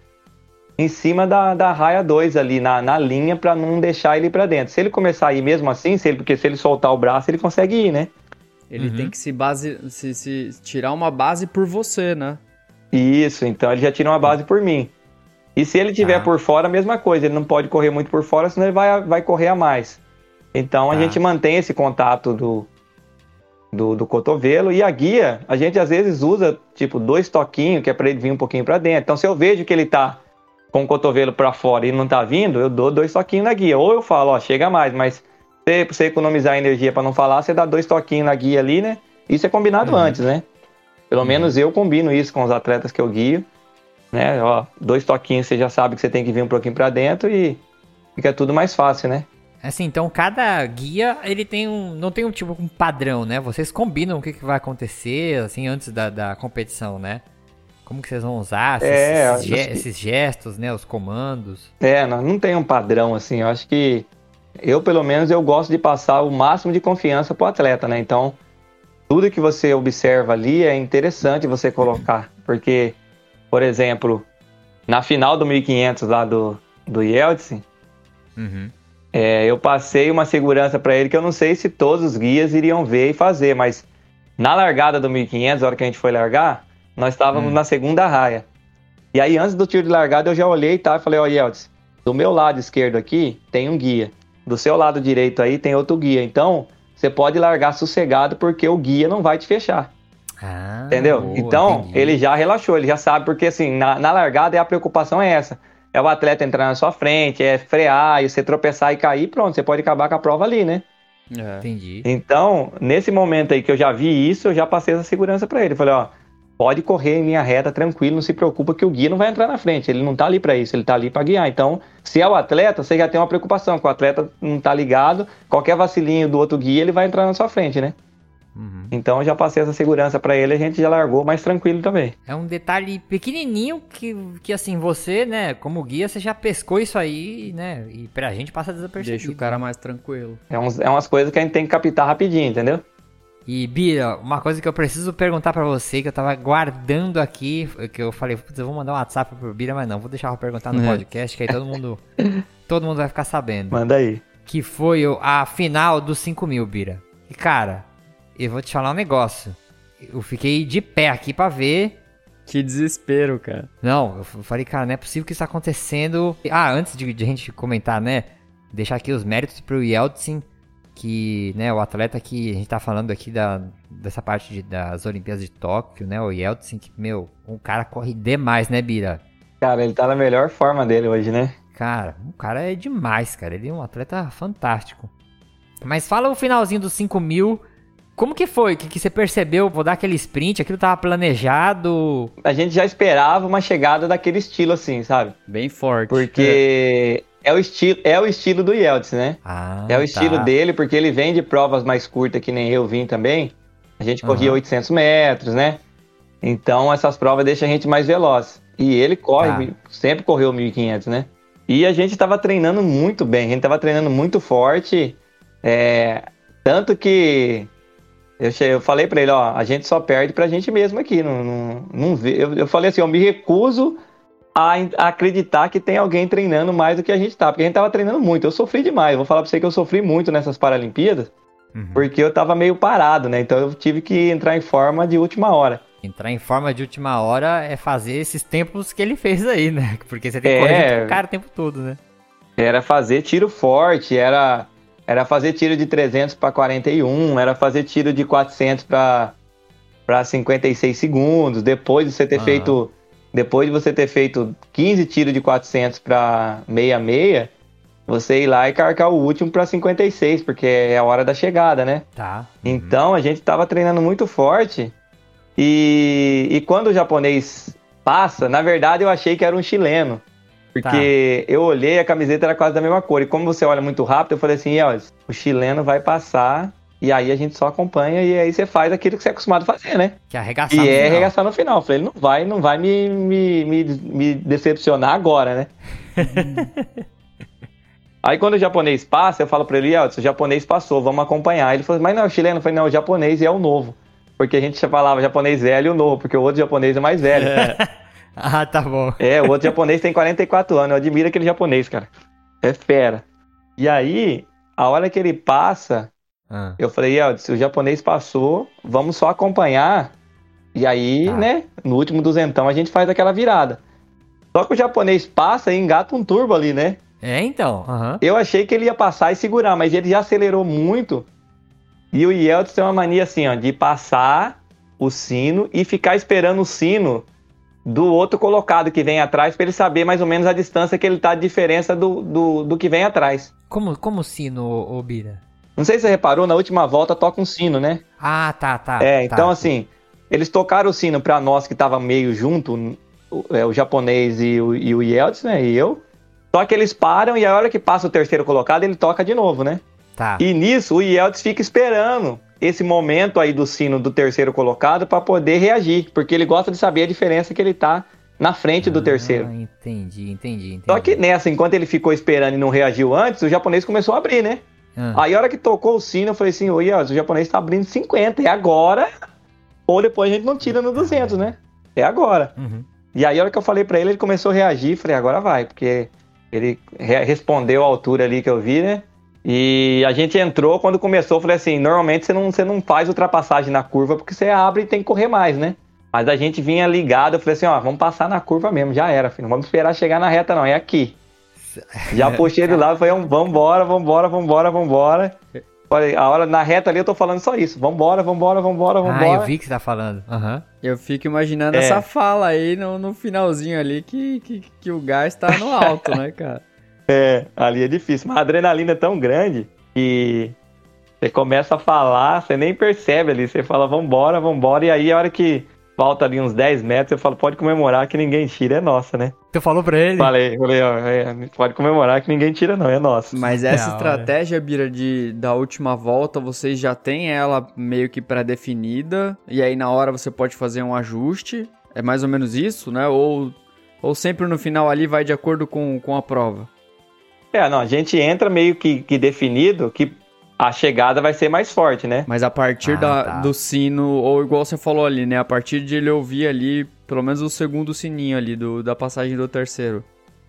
em cima da, da raia 2 ali, na, na linha, para não deixar ele para dentro. Se ele começar a ir mesmo assim, se ele, porque se ele soltar o braço, ele consegue ir, né? Ele Uhum. tem que se base. Se, se tirar uma base por você, né? Isso, então ele já tira uma base por mim. E se ele tiver Tá. por fora, a mesma coisa, ele não pode correr muito por fora, senão ele vai, vai correr a mais. Então a Tá. gente mantém esse contato do, do, do cotovelo e a guia, a gente às vezes usa tipo dois toquinhos, que é para ele vir um pouquinho para dentro. Então se eu vejo que ele tá com o cotovelo para fora e não tá vindo, eu dou dois toquinhos na guia. Ou eu falo, ó, chega mais, mas se pra você economizar energia para não falar, você dá dois toquinhos na guia ali, né? Isso é combinado Uhum. antes, né? Pelo menos eu combino isso com os atletas que eu guio, né? Ó, dois toquinhos você já sabe que você tem que vir um pouquinho para dentro e fica tudo mais fácil, né? Assim, então cada guia, ele tem um. Não tem um tipo um padrão, né? Vocês combinam o que, que vai acontecer, assim, antes da, da competição, né? Como que vocês vão usar esses, É, esses, ge- que- esses gestos, né? Os comandos. É, não, não tem um padrão assim. Eu acho que eu, pelo menos, eu gosto de passar o máximo de confiança pro atleta, né? Então, tudo que você observa ali é interessante você colocar, porque, por exemplo, na final do 1500 lá do do Yeltsin, Uhum. é, eu passei uma segurança para ele que eu não sei se todos os guias iriam ver e fazer, mas na largada do 1500, a hora que a gente foi largar, nós estávamos Hum. na segunda raia. E aí, antes do tiro de largada, eu já olhei tá, e falei: Ó, Yeltsin, do meu lado esquerdo aqui tem um guia, do seu lado direito aí tem outro guia. Então, você pode largar sossegado porque o guia não vai te fechar. Ah, Entendeu? boa, então, entendi. ele já relaxou, ele já sabe, porque assim, na, na largada a preocupação é essa. É o atleta entrar na sua frente, é frear, e você tropeçar e cair, pronto, você pode acabar com a prova ali, né? É. Entendi. Então, nesse momento aí que eu já vi isso, eu já passei essa segurança pra ele. Falei, ó, pode correr em linha reta, tranquilo, não se preocupa que o guia não vai entrar na frente, ele não tá ali pra isso, ele tá ali pra guiar. Então, se é o atleta, você já tem uma preocupação, que o atleta não tá ligado, qualquer vacilinho do outro guia, ele vai entrar na sua frente, né? Uhum. Então, eu já passei essa segurança pra ele, a gente já largou mais tranquilo também. É um detalhe pequenininho que, que, assim, você, né, como guia, você já pescou isso aí, né? E pra gente passa desapercebido. Deixa o cara mais tranquilo. É, uns, é umas coisas que a gente tem que captar rapidinho, entendeu? E Bira, uma coisa que eu preciso perguntar pra você, que eu tava guardando aqui, que eu falei, putz, eu vou mandar um WhatsApp pro Bira, mas não, vou deixar eu perguntar no É. podcast, que aí todo mundo, todo mundo vai ficar sabendo. Manda aí. Que foi a final dos 5 mil, Bira. E cara, eu vou te falar um negócio. Eu fiquei de pé aqui pra ver. Que desespero, cara. Não, eu falei, cara, não é possível que isso tá acontecendo. Ah, antes de, de a gente comentar, né? Deixar aqui os méritos pro Yeltsin, que, né, o atleta que a gente tá falando aqui da, dessa parte de- das Olimpíadas de Tóquio, né? O Yeltsin, que, meu, o cara corre demais, né, Bira? Cara, ele tá na melhor forma dele hoje, né? Cara, o cara é demais, cara. Ele é um atleta fantástico. Mas fala o finalzinho dos 5 mil. Como que foi? Que, que você percebeu? Vou dar aquele sprint, aquilo tava planejado. A gente já esperava uma chegada daquele estilo assim, sabe? Bem forte. Porque é, o, estilo, é o estilo do Yeltsin, né? Ah, é o tá. estilo dele, porque ele vem de provas mais curtas, que nem eu vim também. A gente corria Aham. 800 metros, né? Então essas provas deixam a gente mais veloz. E ele corre, Tá. sempre correu 1500, né? E a gente tava treinando muito bem, a gente tava treinando muito forte. é, tanto que Eu, che- eu falei pra ele, ó, a gente só perde pra gente mesmo aqui. Não, não, não vê. Eu, eu falei assim, eu me recuso a, a acreditar que tem alguém treinando mais do que a gente tá. Porque a gente tava treinando muito. Eu sofri demais. Vou falar pra você que eu sofri muito nessas Paralimpíadas, Uhum. porque eu tava meio parado, né? Então eu tive que entrar em forma de última hora. Entrar em forma de última hora é fazer esses tempos que ele fez aí, né? Porque você tem que É. correr o cara o tempo todo, né? Era fazer tiro forte, era, era fazer tiro de 300 para 41, era fazer tiro de 400 para para 56 segundos. Depois de você ter Aham. feito depois de você ter feito 15 tiros de 400 para 66, você ir lá e carcar o último para 56, porque é a hora da chegada, né? Tá. Então a gente tava treinando muito forte. E, e quando o japonês passa, na verdade eu achei que era um chileno. Porque eu olhei, a camiseta era quase da mesma cor. E como você olha muito rápido, eu falei assim, Elvis, o chileno vai passar. E aí a gente só acompanha e aí você faz aquilo que você é acostumado a fazer, né? Que é arregaçar E no é final. arregaçar no final. Eu falei, ele não vai, não vai me, me, me, me decepcionar agora, né? Aí quando o japonês passa, eu falo pra ele, Elvis, o japonês passou, vamos acompanhar. Ele falou, mas não é o chileno? Eu falei, não, o japonês é o novo. Porque a gente falava japonês velho e o novo, porque o outro japonês é mais velho. Ah, tá bom. É, o outro japonês tem 44 anos. Eu admiro aquele japonês, cara. É fera. E aí, a hora que ele passa, Ah, eu falei, Elvis, o japonês passou, vamos só acompanhar. E aí, Tá. né, no último duzentão a gente faz aquela virada. Só que o japonês passa e engata um turbo ali, né? É, então. aham. Eu achei que ele ia passar e segurar, mas ele já acelerou muito. E o Yeltsin tem uma mania assim, ó, de passar o sino e ficar esperando o sino do outro colocado que vem atrás para ele saber mais ou menos a distância que ele tá de diferença do, do, do que vem atrás. Como, como sino, ô, ô Bira? Não sei se você reparou, na última volta toca um sino, né? Ah, tá, tá. é, tá. então assim, eles tocaram o sino para nós que tava meio junto, o, é, o japonês e o, e o Yeltsin, né, e eu. Só que eles param e a hora que passa o terceiro colocado, ele toca de novo, né? Tá. E nisso o Yeltsin fica esperando esse momento aí do sino do terceiro colocado para poder reagir, porque ele gosta de saber a diferença que ele tá na frente do terceiro. Ah, entendi, entendi, entendi. Só que nessa, enquanto ele ficou esperando e não reagiu antes, o japonês começou a abrir, né? Ah, Aí a hora que tocou o sino, eu falei assim, ô o japonês tá abrindo 50, é agora ou depois a gente não tira no 200, né? É agora. uhum. E aí a hora que eu falei pra ele, ele começou a reagir, falei, agora vai, porque ele re- respondeu a altura ali que eu vi, né? E a gente entrou, quando começou, eu falei assim, normalmente você não, você não faz ultrapassagem na curva porque você abre e tem que correr mais, né? Mas a gente vinha ligado, eu falei assim, ó, vamos passar na curva mesmo, já era, filho, não vamos esperar chegar na reta não, é aqui. Já puxei do lado, falei, vambora, vambora, vambora, vambora. Falei, a hora, na reta ali eu tô falando só isso, vambora, vambora, vambora, vambora. Ah, eu vi que você tá falando. Aham. Eu fico imaginando É. essa fala aí no, no finalzinho ali que, que, que o gás tá no alto, né, cara? É, ali é difícil. Mas a adrenalina é tão grande que você começa a falar, você nem percebe ali. Você fala, vambora, vambora. E aí, a hora que falta ali uns 10 metros, eu falo, pode comemorar que ninguém tira, é nossa, né? Tu falou pra ele? Falei, falei, ó, é, pode comemorar que ninguém tira, não, é nossa. Mas essa Da hora. estratégia, Bira, de, da última volta, vocês já têm ela meio que pré-definida, e aí na hora você pode fazer um ajuste. É mais ou menos isso, né? Ou, ou sempre no final ali vai de acordo com, com a prova. É, não, a gente entra meio que, que definido que a chegada vai ser mais forte, né? Mas a partir Ah, da, tá. do sino, ou igual você falou ali, né? A partir de ele ouvir ali, pelo menos o segundo sininho ali do, da passagem do terceiro.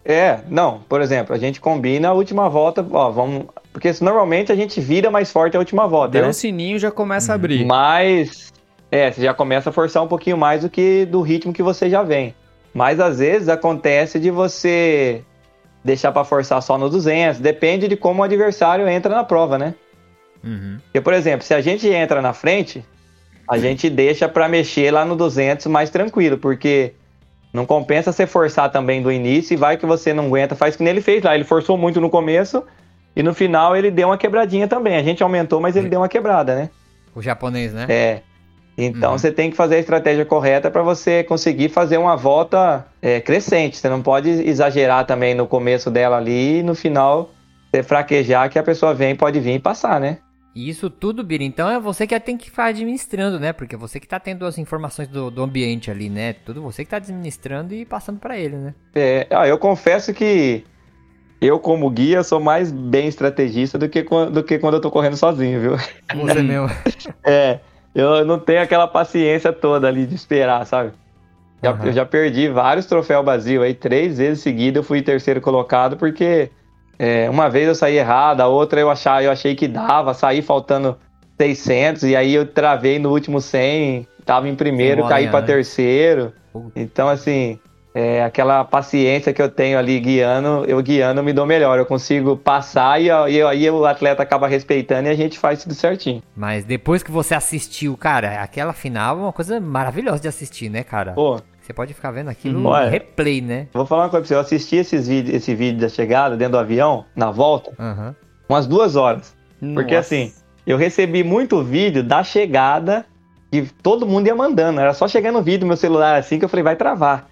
É, não, por exemplo, a gente combina a última volta, ó, vamos. Porque normalmente a gente vira mais forte a última volta, Deu né? um sininho já começa a abrir. Mas, é, você já começa a forçar um pouquinho mais do que do ritmo que você já vem. Mas às vezes acontece de você deixar pra forçar só no 200, depende de como o adversário entra na prova, né? Uhum. Porque, por exemplo, se a gente entra na frente, a gente deixa pra mexer lá no 200 mais tranquilo, porque não compensa você forçar também do início e vai que você não aguenta, faz que nem ele fez lá, ele forçou muito no começo e no final ele deu uma quebradinha também. A gente aumentou, mas ele deu uma quebrada, né? O japonês, né? É. Então Uhum. você tem que fazer a estratégia correta para você conseguir fazer uma volta é, crescente. Você não pode exagerar também no começo dela ali e no final você fraquejar que a pessoa vem, pode vir e passar, né? E isso tudo, Bira, então é você que tem que ficar administrando, né? Porque você que tá tendo as informações do, do ambiente ali, né? Tudo você que tá administrando e passando pra ele, né? É, ah, eu confesso que eu, como guia, sou mais bem estrategista do que, do que quando eu tô correndo sozinho, viu? Você mesmo. É, eu não tenho aquela paciência toda ali de esperar, sabe? Já, Aham. Eu já perdi vários troféus Brasil aí, três vezes seguidas eu fui terceiro colocado, porque é, uma vez eu saí errado, a outra eu, achar, eu achei que dava, saí faltando 600, e aí eu travei no último 100, tava em primeiro, caí pra antes. terceiro. Então, assim, é, aquela paciência que eu tenho ali guiando, eu guiando me dou melhor. Eu consigo passar e, e aí o atleta acaba respeitando e a gente faz tudo certinho. Mas depois que você assistiu, cara, aquela final é uma coisa maravilhosa de assistir, né, cara? Pô, Você pode ficar vendo aquilo Uhum. no Olha. replay, né? vou falar uma coisa pra você. Eu assisti esses vídeos, esse vídeo da chegada dentro do avião, na volta, Aham. umas duas horas. Porque Nossa. assim, eu recebi muito vídeo da chegada que todo mundo ia mandando. Era só chegar no vídeo no meu celular assim que eu falei, vai travar.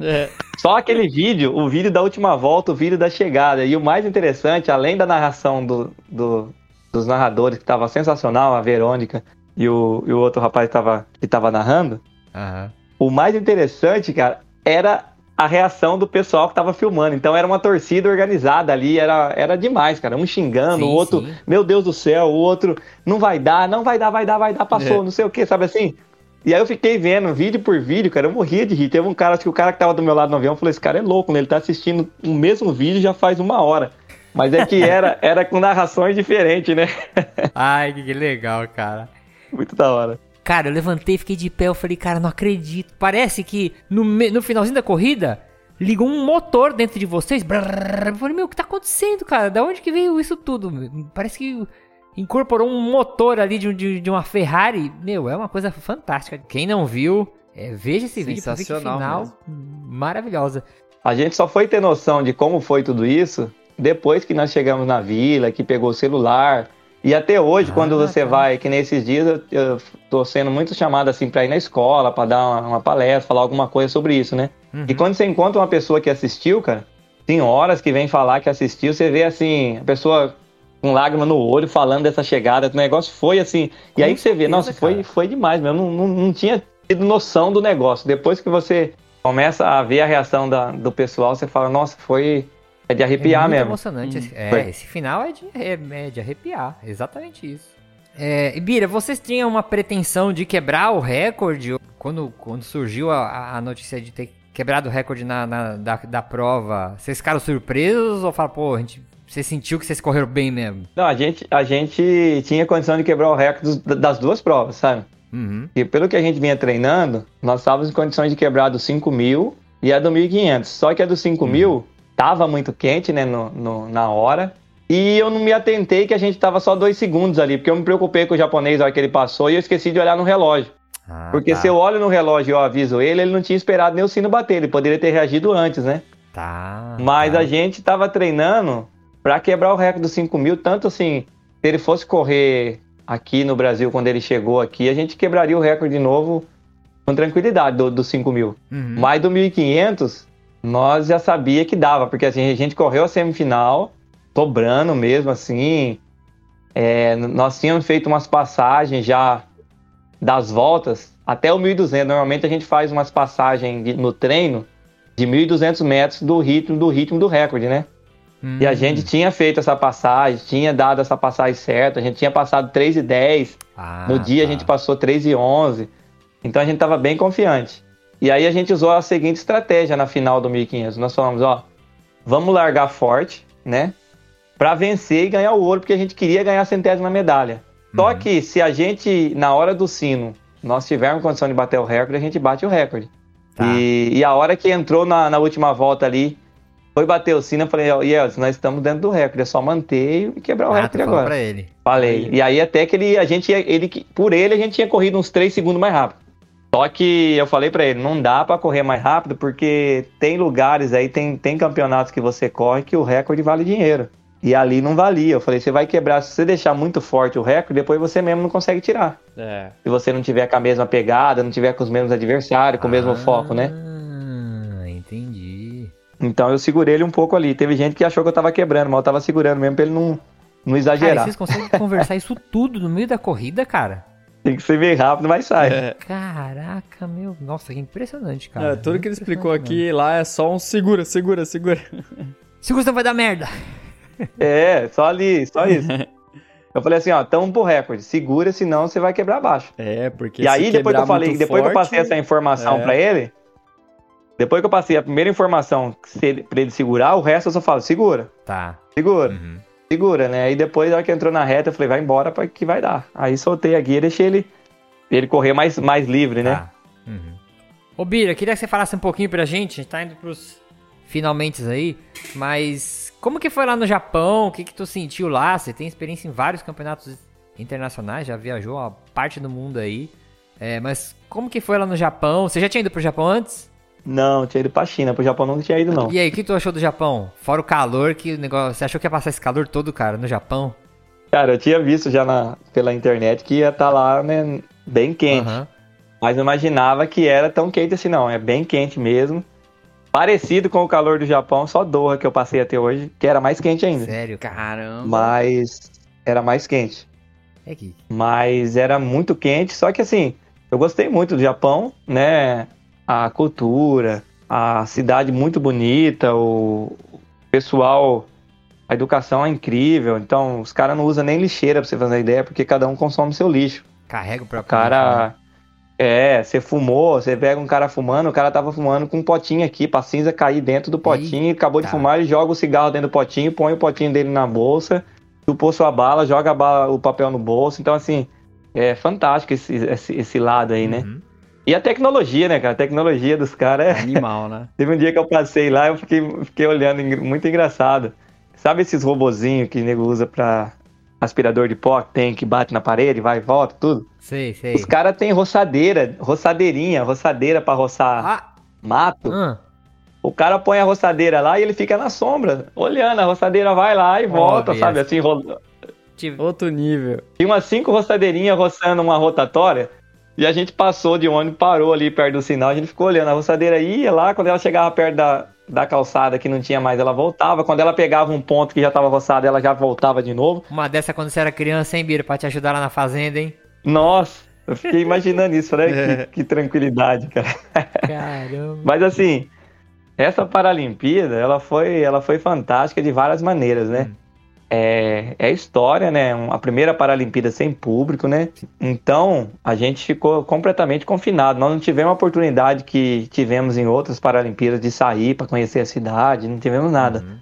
É. Só aquele vídeo, o vídeo da última volta, o vídeo da chegada. E o mais interessante, além da narração do, do- dos narradores, que tava sensacional, a Verônica e o, e o outro rapaz que tava, que tava narrando, Aham. o mais interessante, cara, era a reação do pessoal que tava filmando. Então era uma torcida organizada ali, era, era demais, cara. Um xingando, Sim, o outro, sim. meu Deus do céu, o outro, não vai dar, não vai dar, vai dar, vai dar, passou, É. não sei o que, sabe assim? E aí eu fiquei vendo vídeo por vídeo, cara, eu morria de rir. Teve um cara, acho que o cara que tava do meu lado no avião falou: esse cara é louco, né? Ele tá assistindo o mesmo vídeo já faz uma hora. Mas é que era, era com narrações diferentes, né? Ai, que legal, cara. Muito da hora. Cara, eu levantei, fiquei de pé, eu falei, cara, não acredito. Parece que no, no finalzinho da corrida, ligou um motor dentro de vocês. Brrr, eu falei, meu, o que tá acontecendo, cara? Da onde que veio isso tudo? Parece que incorporou um motor ali de, de, de uma Ferrari. Meu, é uma coisa fantástica. Quem não viu, é, veja esse vídeo pra ver que Sensacional final mesmo. maravilhosa. A gente só foi ter noção de como foi tudo isso depois que nós chegamos na vila, que pegou o celular. E até hoje, Ah, quando você tá. vai, que nesses dias eu, eu tô sendo muito chamado assim pra ir na escola, pra dar uma, uma palestra, falar alguma coisa sobre isso, né? Uhum. E quando você encontra uma pessoa que assistiu, cara, tem horas que vem falar que assistiu, você vê assim, a pessoa com lágrima no olho falando dessa chegada, o negócio foi assim. E Com aí que você vê, certeza, nossa, foi, cara. foi demais. Eu não, não, não tinha tido noção do negócio. Depois que você começa a ver a reação da- do pessoal, você fala, nossa, foi. É de arrepiar é mesmo. emocionante. esse- É, Foi. esse final é de, é, é de arrepiar. Exatamente isso. É, e Bira, vocês tinham uma pretensão de quebrar o recorde? Quando, quando surgiu a, a notícia de ter quebrado o recorde na, na- da, da prova, vocês ficaram surpresos ou falaram, pô, a gente, você sentiu que vocês correram bem mesmo? Não, a gente, a gente tinha condição de quebrar o recorde das duas provas, sabe? Uhum. E pelo que a gente vinha treinando, nós estávamos em condições de quebrar do 5 mil e a do 1.500. Só que a do 5 mil tava muito quente, né, no, no- na hora. E eu não me atentei que a gente tava só dois segundos ali, porque eu me preocupei com o japonês na hora que ele passou e eu esqueci de olhar no relógio. Ah, Porque tá, se eu olho no relógio e eu aviso ele, ele não tinha esperado nem o sino bater, ele poderia ter reagido antes, né? Tá. Mas tá. a gente tava treinando pra quebrar o recorde dos 5 mil, tanto assim, se ele fosse correr aqui no Brasil quando ele chegou aqui, a gente quebraria o recorde de novo com tranquilidade do- dos 5 mil. Uhum. Mas do 1.500, nós já sabia que dava, porque assim, a gente correu a semifinal, sobrando mesmo, assim. É, nós tínhamos feito umas passagens já das voltas até o 1.200. Normalmente a gente faz umas passagens no treino de 1.200 metros do ritmo do ritmo do recorde, né? E a Hum. gente tinha feito essa passagem, tinha dado essa passagem certa, a gente tinha passado 3 e 10, Ah, no dia a tá. gente passou 3 e 11. Então a gente estava bem confiante. E aí a gente usou a seguinte estratégia na final do 1500. Nós falamos, ó, vamos largar forte, né? Para vencer e ganhar o ouro, porque a gente queria ganhar a centésima medalha. Só Uhum. que se a gente, na hora do sino, nós tivermos condição de bater o recorde, a gente bate o recorde. Tá. E, e a hora que entrou na, na última volta ali, foi bater o sino, eu falei, ó, Yeltsin, nós estamos dentro do recorde, é só manter e quebrar o Ah, recorde agora. pra ele. Falei. E aí até que ele, a gente, ia- ele, por ele a gente tinha corrido uns 3 segundos mais rápido. Só que eu falei pra ele, não dá pra correr mais rápido porque tem lugares aí, tem, tem campeonatos que você corre que o recorde vale dinheiro. E ali não valia. Eu falei, você vai quebrar, se você deixar muito forte o recorde, depois você mesmo não consegue tirar. É. Se você não tiver com a mesma pegada, não tiver com os mesmos adversários, com o mesmo foco, né? Então eu segurei ele um pouco ali. Teve gente que achou que eu tava quebrando, mas eu tava segurando mesmo pra ele não, não Cara, exagerar. vocês conseguem conversar isso tudo no meio da corrida, cara? Tem que ser bem rápido, mas sai. É. Caraca, meu. Nossa, que impressionante, cara. É, tudo que ele explicou aqui lá é só um segura, segura, segura. Segura, senão vai dar merda. É, só ali, só isso. Eu falei assim, ó, tamo pro recorde, segura, senão você vai quebrar abaixo. É, porque E se aí, depois que eu falei, depois que eu forte, passei essa informação é. pra ele, depois que eu passei a primeira informação ele- pra ele segurar, o resto eu só falo, segura, Tá. segura, Uhum. segura, né? Aí depois, na hora que entrou na reta, eu falei, vai embora pra que vai dar. Aí soltei a guia e deixei ele, ele correr mais, mais livre, né? Tá. Uhum. Ô, Bira, queria que você falasse um pouquinho pra gente. A gente tá indo pros finalmente aí. Mas como que foi lá no Japão? O que que tu sentiu lá? Você tem experiência em vários campeonatos internacionais, já viajou a parte do mundo aí. É, mas como que foi lá no Japão? Você já tinha ido pro Japão antes? Não, tinha ido pra China, pro Japão nunca tinha ido, não. E aí, o que tu achou do Japão? Fora o calor, que o negócio. Você achou que ia passar esse calor todo, cara, no Japão? Cara, eu tinha visto já na, pela internet que ia estar lá, né, bem quente. Aham. Mas não imaginava que era tão quente assim, não. É bem quente mesmo. Parecido com o calor do Japão, só Doha que eu passei até hoje, que era mais quente ainda. Sério, cara. Caramba. Mas era mais quente. É que. Mas era muito quente, só que assim, eu gostei muito do Japão, né? A cultura, a cidade muito bonita, o pessoal, a educação é incrível. Então, os caras não usam nem lixeira pra você fazer ideia, porque cada um consome seu lixo. Carrega o O próprio. cara. É, você fumou, você pega um cara fumando, o cara tava fumando com um potinho aqui, pra cinza cair dentro do potinho, acabou de Eita. fumar, ele joga o cigarro dentro do potinho, põe o potinho dele na bolsa, chupou sua bala, joga a bala- o papel no bolso. Então, assim, é fantástico esse, esse, esse lado aí, né? E a tecnologia, né, cara? A tecnologia dos caras é. Animal, né? Teve um dia que eu passei lá, eu fiquei, fiquei olhando, muito engraçado. Sabe esses robozinhos que o nego usa pra aspirador de pó, que tem que bate na parede, vai e volta, tudo? Sei, sei. Os caras têm roçadeira, roçadeirinha, roçadeira pra roçar Ah! mato. ah. O cara põe a roçadeira lá e ele fica na sombra, olhando. A roçadeira vai lá e volta, Óbvio. sabe? Assim, ro- Tive- Outro nível. tinha umas cinco roçadeirinhas roçando uma rotatória. E a gente passou de ônibus, parou ali perto do sinal, a gente ficou olhando. A roçadeira ia lá, quando ela chegava perto da, da calçada que não tinha mais, ela voltava. Quando ela pegava um ponto que já tava roçado, ela já voltava de novo. Uma dessa quando você era criança, hein, Bira? Pra te ajudar lá na fazenda, hein? Nossa, eu fiquei imaginando isso, né? Que, que tranquilidade, cara. Caramba. Mas assim, essa Paralimpíada, ela foi, ela foi fantástica de várias maneiras, né? É, é história, né? Um- A primeira Paralimpíada sem público, né? Então, a gente ficou completamente confinado. Nós não tivemos a oportunidade que tivemos em outras Paralimpíadas de sair para conhecer a cidade, não tivemos nada. Uhum.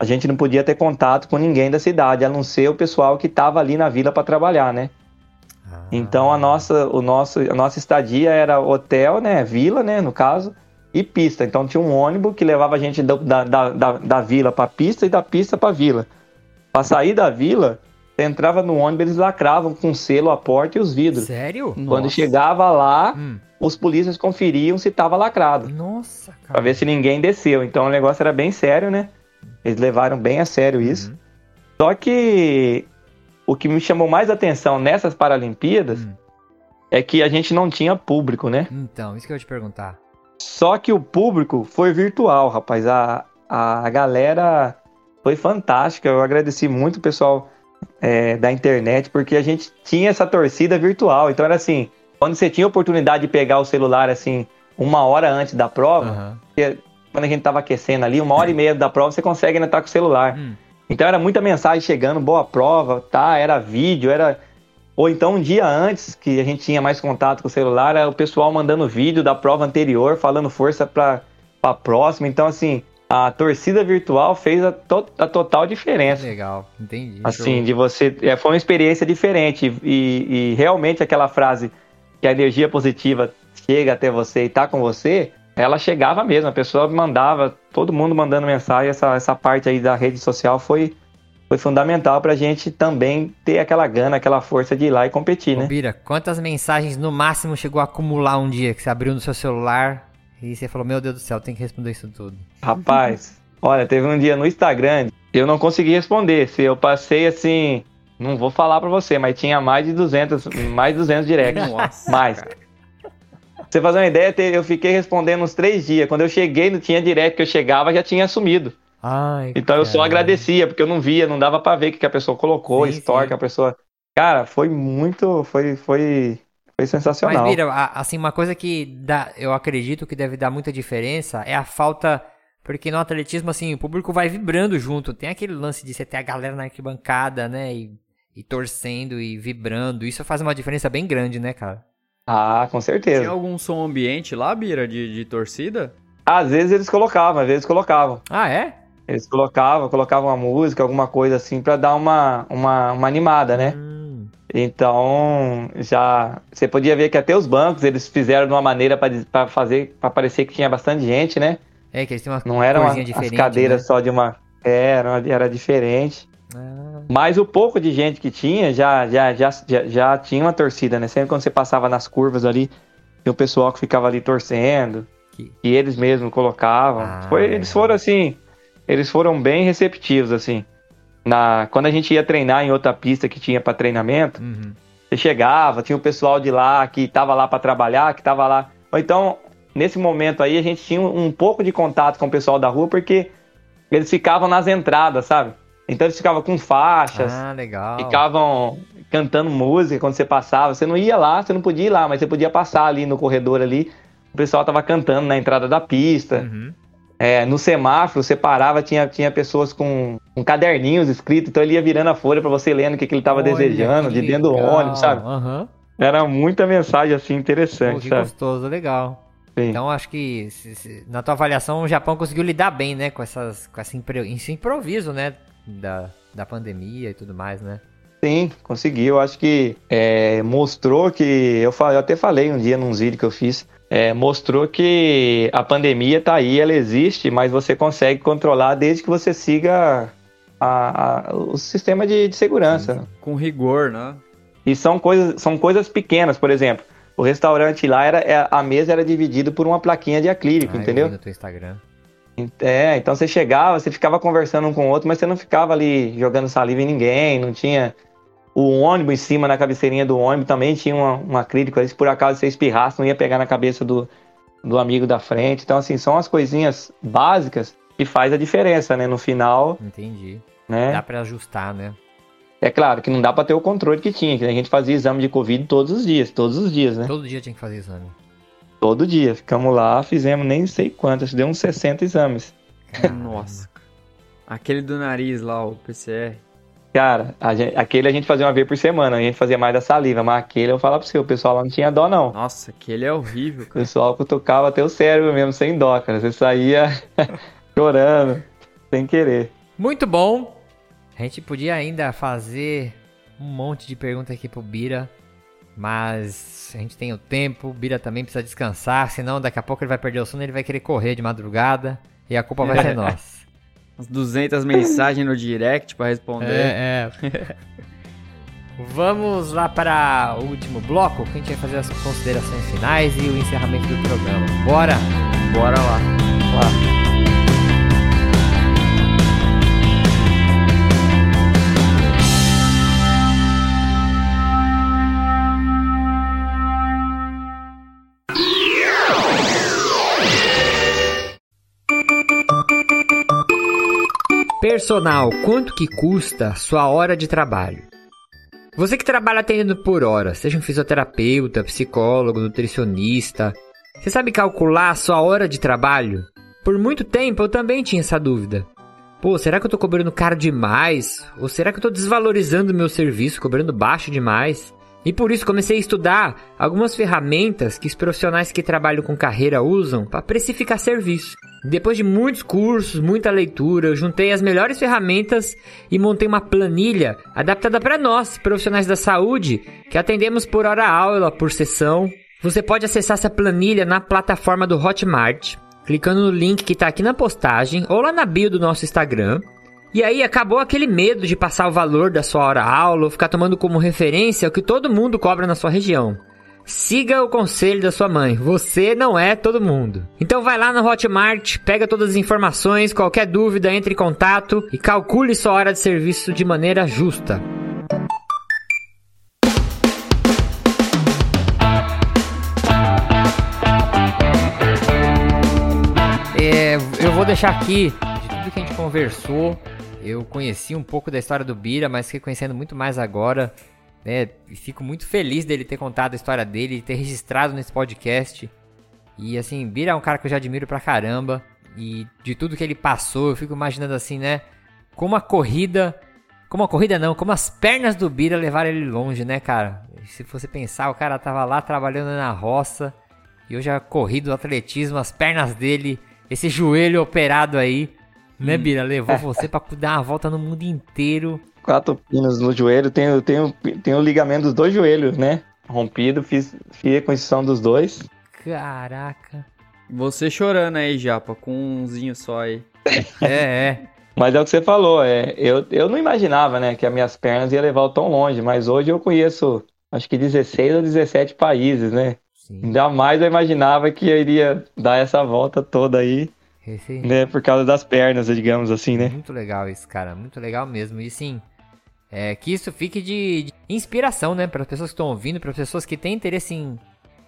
A gente não podia ter contato com ninguém da cidade, a não ser o pessoal que estava ali na vila para trabalhar, né? Ah. Então a nossa, o nosso, a nossa estadia era hotel, né? Vila, né? No caso, e pista. Então tinha um ônibus que levava a gente da, da, da, da- vila pra pista e da pista pra vila. Pra sair da vila, você entrava no ônibus, eles lacravam com selo a porta e os vidros. Sério? Quando Nossa. chegava lá, Hum. os polícias conferiam se tava lacrado. Nossa, Pra cara. ver se ninguém desceu. Então o negócio era bem sério, né? Eles levaram bem a sério isso. Uhum. Só que o que me chamou mais atenção nessas Paralimpíadas Hum. é que a gente não tinha público, né? Então, isso que eu ia te perguntar. Só que o público foi virtual, rapaz. A, a galera foi fantástica. Eu agradeci muito o pessoal é, da internet, porque a gente tinha essa torcida virtual. Então era assim, quando você tinha oportunidade de pegar o celular assim, uma hora antes da prova, Aham. quando a gente tava aquecendo ali, uma hora e meia da prova, você consegue ainda estar com o celular. Hum. Então era muita mensagem chegando, boa prova, tá? Era vídeo, era. Ou então um dia antes, que a gente tinha mais contato com o celular, era o pessoal mandando vídeo da prova anterior, falando força pra, pra próxima. Então, assim, a torcida virtual fez a, to- a total diferença. Legal, entendi. Assim, de você. é, foi uma experiência diferente. E, e realmente aquela frase que a energia positiva chega até você e tá com você, ela chegava mesmo. A pessoa mandava, todo mundo mandando mensagem. Essa, essa parte aí da rede social foi, foi fundamental pra gente também ter aquela gana, aquela força de ir lá e competir, Ô, né? Bira, quantas mensagens no máximo chegou a acumular um dia que você abriu no seu celular e você falou, meu Deus do céu, tem que responder isso tudo? Rapaz, olha, teve um dia no Instagram, eu não consegui responder. Se eu passei assim, não vou falar pra você, mas tinha mais de 200, mais de 200 directs. Nossa. Mais. Pra você fazer uma ideia, eu fiquei respondendo uns três dias. Quando eu cheguei, não tinha direct que eu chegava, já tinha sumido. Ai, Então eu só agradecia, porque eu não via, não dava pra ver o que que a pessoa colocou, Sim, story sim. que a pessoa. Cara, foi muito. Foi, foi, foi sensacional. Mas, Bira, assim, uma coisa que dá, eu acredito que deve dar muita diferença é a falta. Porque no atletismo, assim, o público vai vibrando junto. Tem aquele lance de você ter a galera na arquibancada, né? E, e torcendo e vibrando. Isso faz uma diferença bem grande, né, cara? Ah, com certeza. Tem algum som ambiente lá, Bira, de, de torcida? Às vezes eles colocavam, às vezes colocavam. Ah, é? Eles colocavam, colocavam uma música, alguma coisa assim, pra dar uma, uma, uma animada, né? Hum, Então, já você podia ver que até os bancos eles fizeram de uma maneira para fazer, para parecer que tinha bastante gente, né? é que eles têm uma Não eram as, as cadeiras né? só de uma, é, era, era diferente. Ah, Mas o pouco de gente que tinha já, já, já, já, já tinha uma torcida, né? Sempre quando você passava nas curvas ali, tinha o pessoal que ficava ali torcendo, Que- e eles mesmos colocavam. Ah, Foi, legal. eles foram assim, eles foram bem receptivos, assim. Na, quando a gente ia treinar em outra pista que tinha para treinamento, uhum. você chegava, tinha o pessoal de lá que tava lá para trabalhar, que tava lá. Ou então, nesse momento aí, a gente tinha um pouco de contato com o pessoal da rua, porque eles ficavam nas entradas, sabe? Então eles ficavam com faixas, Ah, legal. ficavam cantando música quando você passava. Você não ia lá, você não podia ir lá, mas você podia passar ali no corredor ali. O pessoal tava cantando na entrada da pista. Uhum. É, no semáforo, você parava, tinha, tinha pessoas com, com caderninhos escritos, então ele ia virando a folha para você lendo o que, que ele tava Olha, desejando, de dentro do ônibus, sabe? Aham. Era muita mensagem assim Pô, interessante, que sabe? gostoso, legal. Sim. Então acho que se- se- na tua avaliação o Japão conseguiu lidar bem, né, com essas com esse, esse improviso, né, da, da pandemia e tudo mais, né? Sim, conseguiu. Acho que é, mostrou que. Eu, eu até falei um dia num vídeo que eu fiz. É, mostrou que a pandemia tá aí, ela existe, mas você consegue controlar desde que você siga a- a- o sistema de, de segurança. né? Com rigor, né? E são coisas, são coisas pequenas, por exemplo. O restaurante lá, era, é- a mesa era dividida por uma plaquinha de acrílico, Ah, eu entendeu? vi no teu Instagram. É, então você chegava, você ficava conversando um com o outro, mas você não ficava ali jogando saliva em ninguém, não tinha. O ônibus em cima, na cabeceirinha do ônibus, também tinha uma, um acrílico aí, se por acaso você espirrasse, não ia pegar na cabeça do, do amigo da frente. Então, assim, são as coisinhas básicas que faz a diferença, né? No final, Entendi. né? Dá pra ajustar, né? É claro que não dá pra ter o controle que tinha, que a gente fazia exame de Covid todos os dias, todos os dias, né? Todo dia tinha que fazer exame. Todo dia. Ficamos lá, fizemos nem sei quantos, deu uns 60 exames. Nossa. Aquele do nariz lá, o PCR. Cara, a gente- aquele a gente fazia uma vez por semana, a gente fazia mais da saliva, mas aquele eu falo pra você, o pessoal lá não tinha dó, não. Nossa, aquele é horrível, O cara. pessoal cutucava até o cérebro mesmo, sem dó, cara. Você saía chorando, sem querer. Muito bom. A gente podia ainda fazer um monte de perguntas aqui pro Bira, mas a gente tem o tempo, o Bira também precisa descansar, senão daqui a pouco ele vai perder o sono e ele vai querer correr de madrugada e a culpa vai ser nossa. Umas 200 mensagens no direct pra responder. É, é. Vamos lá para o último bloco, que a gente vai fazer as considerações finais e o encerramento do programa. Bora! Bora lá. Personal, quanto que custa sua hora de trabalho? Você que trabalha atendendo por hora, seja um fisioterapeuta, psicólogo, nutricionista, você sabe calcular sua hora de trabalho? Por muito tempo eu também tinha essa dúvida. Pô, será que eu tô cobrando caro demais? Ou será que eu tô desvalorizando meu serviço, cobrando baixo demais? E por isso comecei a estudar algumas ferramentas que os profissionais que trabalham com carreira usam para precificar serviço. Depois de muitos cursos, muita leitura, eu juntei as melhores ferramentas e montei uma planilha adaptada para nós, profissionais da saúde, que atendemos por hora aula, por sessão. Você pode acessar essa planilha na plataforma do Hotmart, clicando no link que está aqui na postagem ou lá na bio do nosso Instagram. E aí acabou aquele medo de passar o valor da sua hora aula ou ficar tomando como referência o que todo mundo cobra na sua região. Siga o conselho da sua mãe, você não é todo mundo. Então vai lá no Hotmart, pega todas as informações, qualquer dúvida, entre em contato e calcule sua hora de serviço de maneira justa. É, eu vou deixar aqui de tudo que a gente conversou. Eu conheci um pouco da história do Bira, mas fiquei conhecendo muito mais agora. Né? Fico muito feliz dele ter contado a história dele, ter registrado nesse podcast. E assim, Bira é um cara que eu já admiro pra caramba. E de tudo que ele passou, eu fico imaginando assim, né? Como a corrida como a corrida não, como as pernas do Bira levaram ele longe, né, cara? Se você pensar, o cara tava lá trabalhando na roça e hoje a corrida do atletismo, as pernas dele, esse joelho operado aí, né, Bira? Levou você pra dar uma volta no mundo inteiro. Quatro pinos no joelho, tenho, tenho, tenho o ligamento dos dois joelhos, né? Rompido, fiz, fiz a constituição dos dois. Caraca. Você chorando aí, Japa, com umzinho só aí. É, é. Mas é o que você falou, é, eu, eu não imaginava, né, que as minhas pernas iam levar tão longe, mas hoje eu conheço, acho que 16 ou 17 países, né? Sim. Ainda mais eu imaginava que eu iria dar essa volta toda aí, Esse... né, por causa das pernas, digamos assim, né? Muito legal isso, cara. Muito legal mesmo. E sim, é, que isso fique de, de inspiração, né? Para as pessoas que estão ouvindo, para as pessoas que têm interesse em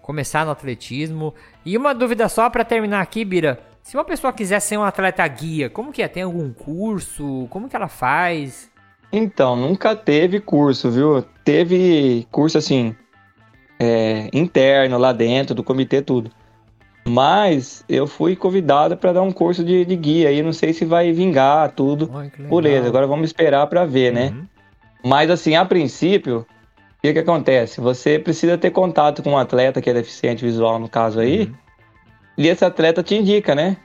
começar no atletismo. E uma dúvida só para terminar aqui, Bira. Se uma pessoa quiser ser um atleta guia, como que é? Tem algum curso? Como que ela faz? Então, nunca teve curso, viu? Teve curso assim, é, interno lá dentro do comitê, tudo. Mas eu fui convidado para dar um curso de, de guia e não sei se vai vingar tudo. Beleza, agora vamos esperar para ver, né? Uhum. Mas assim, a princípio, o que que acontece? Você precisa ter contato com um atleta que é deficiente visual, no caso aí, Uhum. e esse atleta te indica, né?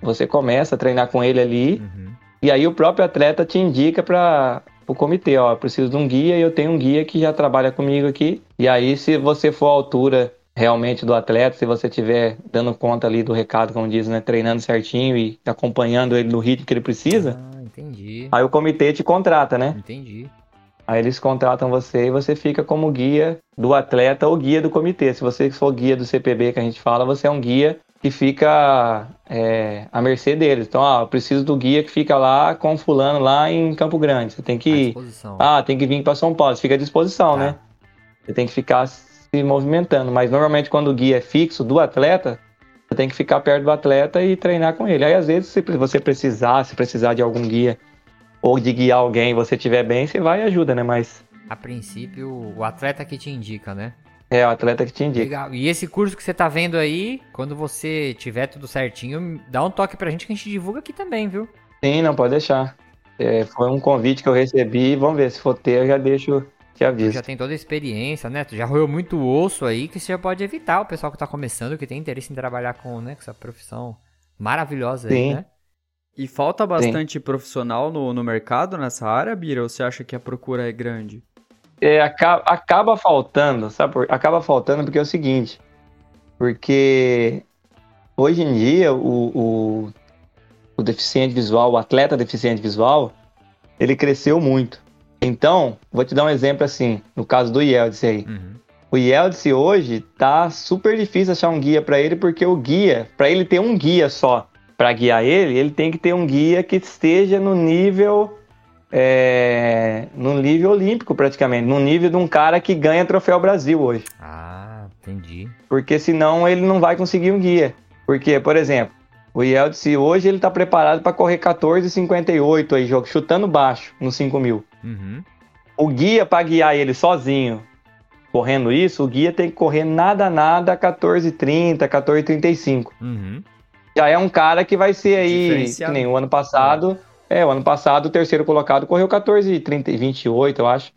Você começa a treinar com ele ali, Uhum. e aí o próprio atleta te indica para o comitê, ó, eu preciso de um guia e eu tenho um guia que já trabalha comigo aqui. E aí, se você for à altura realmente do atleta, se você estiver dando conta ali do recado, como diz, né, treinando certinho e acompanhando ele no ritmo que ele precisa, Ah, entendi. aí o comitê te contrata, né? Entendi. Aí eles contratam você e você fica como guia do atleta ou guia do comitê. Se você for guia do CPB que a gente fala, você é um guia que fica é, à mercê deles. Então, ah, eu preciso do guia que fica lá com fulano lá em Campo Grande. Você tem que ir. disposição. Ah, tem que vir para São Paulo. Você fica à disposição, Tá. né? Você tem que ficar se movimentando. Mas normalmente quando o guia é fixo do atleta, você tem que ficar perto do atleta e treinar com ele. Aí às vezes se você precisar, se precisar de algum guia ou de guiar alguém, você estiver bem, você vai e ajuda, né? Mas A princípio, o atleta que te indica, né? é o atleta que te indica. Legal. E esse curso que você tá vendo aí, quando você tiver tudo certinho, dá um toque pra gente que a gente divulga aqui também, viu? Sim, não pode deixar. É, foi um convite que eu recebi. Vamos ver, se for ter, eu já deixo te Tu aviso. já tem toda a experiência, né? Tu já roeu muito osso aí, que você já pode evitar o pessoal que tá começando, que tem interesse em trabalhar com, né, com essa profissão maravilhosa aí, Sim. né? E falta bastante profissional no, no mercado nessa área, Bira? Ou você acha que a procura é grande? É, acaba, acaba faltando, sabe? Por, acaba faltando porque é o seguinte. Porque hoje em dia o, o, o deficiente visual, o atleta deficiente visual, ele cresceu muito. Então, vou te dar um exemplo assim, no caso do Yeltsin aí. Uhum. O Yeltsin hoje tá super difícil achar um guia para ele, porque o guia, para ele ter um guia só para guiar ele, ele tem que ter um guia que esteja no nível é, no nível olímpico praticamente, no nível de um cara que ganha troféu Brasil hoje, Ah, entendi. porque senão ele não vai conseguir um guia. Porque, por exemplo, o Yeltsin hoje ele tá preparado para correr 14,58 aí, jogo chutando baixo no 5 mil. Uhum. O guia para guiar ele sozinho, correndo isso, o guia tem que correr nada nada 14,30, 14,35. Uhum. Já é um cara que vai ser aí, que nem o ano passado. É, o ano passado o terceiro colocado correu 14,30, 28, eu acho,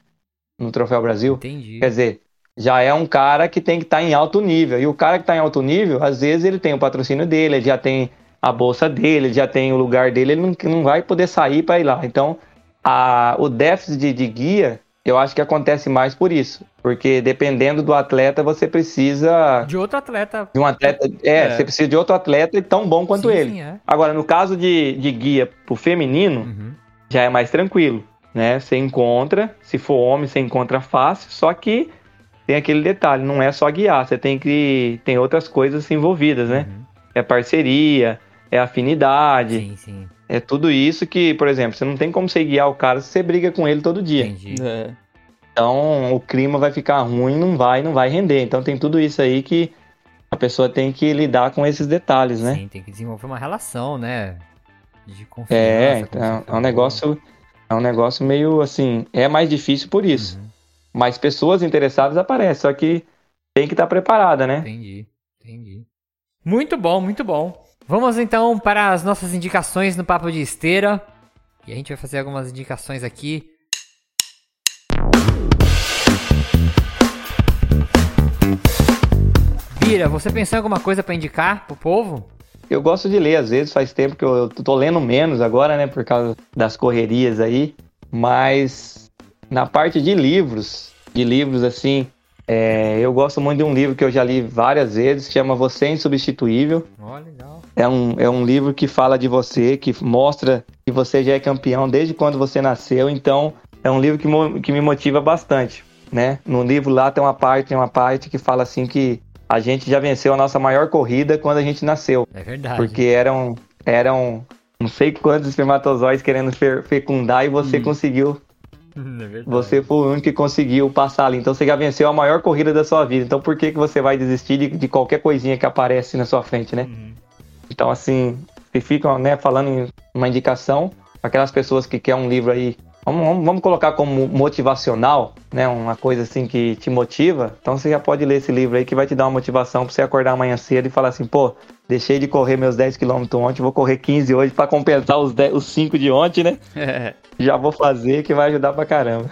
no Troféu Brasil. Entendi. Quer dizer, já é um cara que tem que estar em alto nível. E o cara que está em alto nível, às vezes ele tem o patrocínio dele, ele já tem a bolsa dele, ele já tem o lugar dele, ele não, não vai poder sair para ir lá. Então, a, o déficit de, de guia, eu acho que acontece mais por isso. Porque dependendo do atleta, você precisa De outro atleta. de um atleta. É, É. você precisa de outro atleta tão bom quanto Sim, ele. sim, é. Agora, no caso de, de guia pro feminino, Uhum. já é mais tranquilo, né? Você encontra, se for homem, você encontra fácil, só que tem aquele detalhe, não é só guiar, você tem que tem outras coisas envolvidas, né? Uhum. É parceria, é afinidade, Sim, sim. É tudo isso que, por exemplo, você não tem como você guiar o cara se você briga com ele todo dia. Entendi. É. Então, o clima vai ficar ruim, não vai, não vai render. Então tem tudo isso aí que a pessoa tem que lidar com esses detalhes, né? Sim, tem que desenvolver uma relação, né? De confiança. É, como você então, é um negócio, é um negócio meio assim, é mais difícil por isso. Uhum. Mas pessoas interessadas aparecem, só que tem que estar preparada, né? Entendi, entendi. Muito bom, muito bom. Vamos então para as nossas indicações no Papo de Esteira. E a gente vai fazer algumas indicações aqui. Vira, você pensou em alguma coisa para indicar pro povo? Eu gosto de ler, às vezes faz tempo que eu, tô lendo menos agora, né, por causa das correrias aí, mas na parte de livros, de livros assim, é, eu gosto muito de um livro que eu já li várias vezes, que chama Você é Insubstituível. Ó, oh, legal. É um, é um livro que fala de você, que mostra que você já é campeão desde quando você nasceu, então é um livro que, que me motiva bastante, né? No livro lá tem uma parte, tem uma parte que fala assim que a gente já venceu a nossa maior corrida quando a gente nasceu. É verdade. Porque eram, eram não sei quantos espermatozoides querendo fe- fecundar e você conseguiu. É. Você foi o único que conseguiu passar ali. Então você já venceu a maior corrida da sua vida. Então por que, que você vai desistir de, de qualquer coisinha que aparece na sua frente, né? Então, assim, se ficam né, falando em uma indicação, aquelas pessoas que querem um livro aí. Vamos, vamos, vamos colocar como motivacional, né? Uma coisa assim que te motiva. Então você já pode ler esse livro aí que vai te dar uma motivação pra você acordar amanhã cedo e falar assim, pô, deixei de correr meus 10 km ontem, vou correr 15 hoje pra compensar os, 10, os 5 de ontem, né? É. Já vou fazer que vai ajudar pra caramba.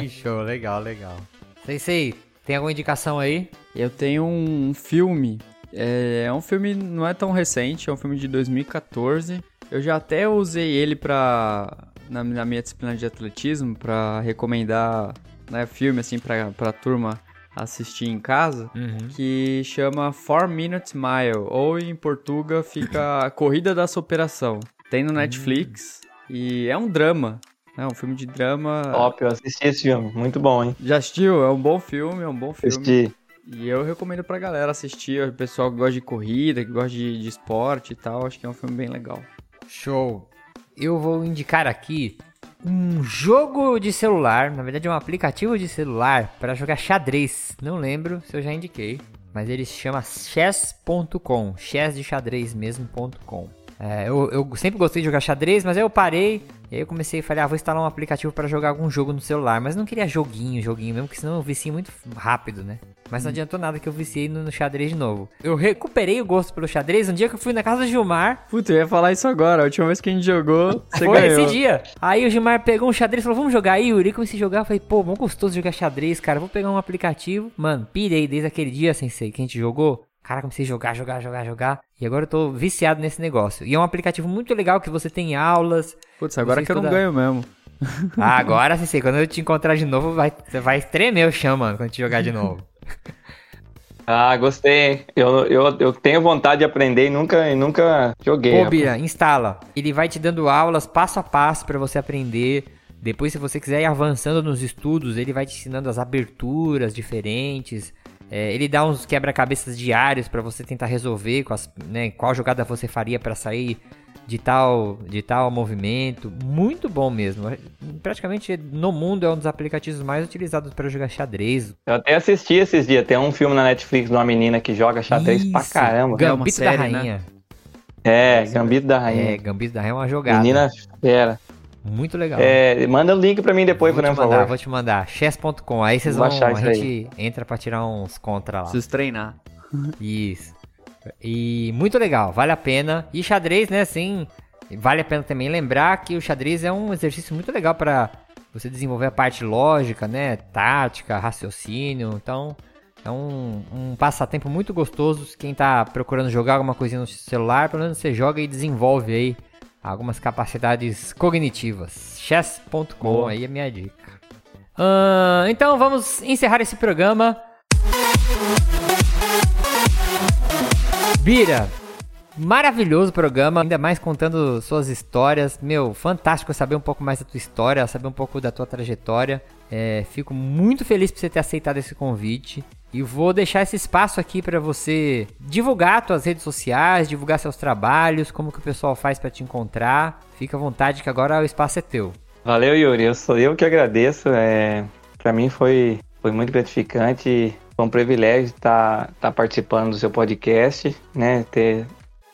Que show, legal, legal. Sensei, tem alguma indicação aí? Eu tenho um filme. É, é um filme não é tão recente, é um filme de 2014. Eu já até usei ele pra. Na, na minha disciplina de atletismo, pra recomendar né, filme assim pra, pra turma assistir em casa. Uhum. Que chama 4 Minute Mile, ou em Portugal fica Corrida da Superação. Tem no Netflix e é um drama. É um filme de drama. Top, eu assisti esse filme. Muito bom, hein? Já assistiu? É um bom filme, é um bom filme. Assisti. E eu recomendo pra galera assistir, o pessoal que gosta de corrida, que gosta de, de esporte e tal, acho que é um filme bem legal. Show. Eu vou indicar aqui um jogo de celular, na verdade é um aplicativo de celular para jogar xadrez. Não lembro se eu já indiquei, mas ele se chama chess.com, chess de xadrez mesmo.com. É, eu, eu sempre gostei de jogar xadrez, mas aí eu parei e aí eu comecei a falar, ah, vou instalar um aplicativo para jogar algum jogo no celular, mas não queria joguinho, joguinho mesmo, porque senão eu vicio muito rápido, né? Mas não adiantou nada que eu viciei no, no xadrez de novo. Eu recuperei o gosto pelo xadrez um dia que eu fui na casa do Gilmar, Puta, eu ia falar isso agora, a última vez que a gente jogou, você foi ganhou. esse dia. Aí o Gilmar pegou um xadrez e falou: Vamos jogar aí, Yuri. Comecei a jogar. Eu falei: Pô, bom gostoso jogar xadrez, cara. Vou pegar um aplicativo. Mano, pirei desde aquele dia, sensei, que a gente jogou. Cara, comecei a jogar, jogar, jogar, jogar. E agora eu tô viciado nesse negócio. E é um aplicativo muito legal que você tem aulas. Putz, agora que eu não estuda- ganho mesmo. Ah, agora, sensei, quando eu te encontrar de novo, vai, você vai tremer o chão, mano, quando a gente jogar de novo. Ah, gostei? Eu, eu, eu tenho vontade de aprender e nunca, e nunca joguei. Pô. Bira, instala. Ele vai te dando aulas passo a passo pra você aprender. Depois, se você quiser ir avançando nos estudos, ele vai te ensinando as aberturas diferentes. É, ele dá uns quebra-cabeças diários pra você tentar resolver com as, né, qual jogada você faria pra sair de tal, de tal movimento. Muito bom mesmo. Praticamente no mundo é um dos aplicativos mais utilizados pra jogar xadrez. Eu até assisti esses dias. Tem um filme na Netflix de uma menina que joga xadrez pra Isso, caramba. É uma Gambito série, da né? Rainha. É, Gambito da Rainha. É, Gambito da Rainha é uma jogada. menina fera. Muito legal. É, manda o link pra mim depois, vou por te favor. mandar, vou te mandar. Chess.com. Aí vocês Vou vão. A isso aí. gente entra pra tirar uns contra lá. Preciso treinar. Isso. E muito legal, vale a pena. E xadrez, né, assim, vale a pena também lembrar que o xadrez é um exercício muito legal pra você desenvolver a parte lógica, né, tática, raciocínio. Então, é um, um passatempo muito gostoso. Quem tá procurando jogar alguma coisinha no celular, pelo menos você joga e desenvolve aí algumas capacidades cognitivas. Chess.com aí é minha dica. Ahn, então vamos encerrar esse programa. Bira, maravilhoso programa, ainda mais contando suas histórias. Meu, fantástico saber um pouco mais da tua história, saber um pouco da tua trajetória. É, fico muito feliz por você ter aceitado esse convite. E vou deixar esse espaço aqui para você divulgar suas redes sociais, divulgar seus trabalhos, como que o pessoal faz para te encontrar. Fica à vontade que agora o espaço é teu. Valeu, Yuri. Eu sou eu que agradeço. É, para mim foi, foi muito gratificante. Foi um privilégio estar estar participando do seu podcast, né? Ter,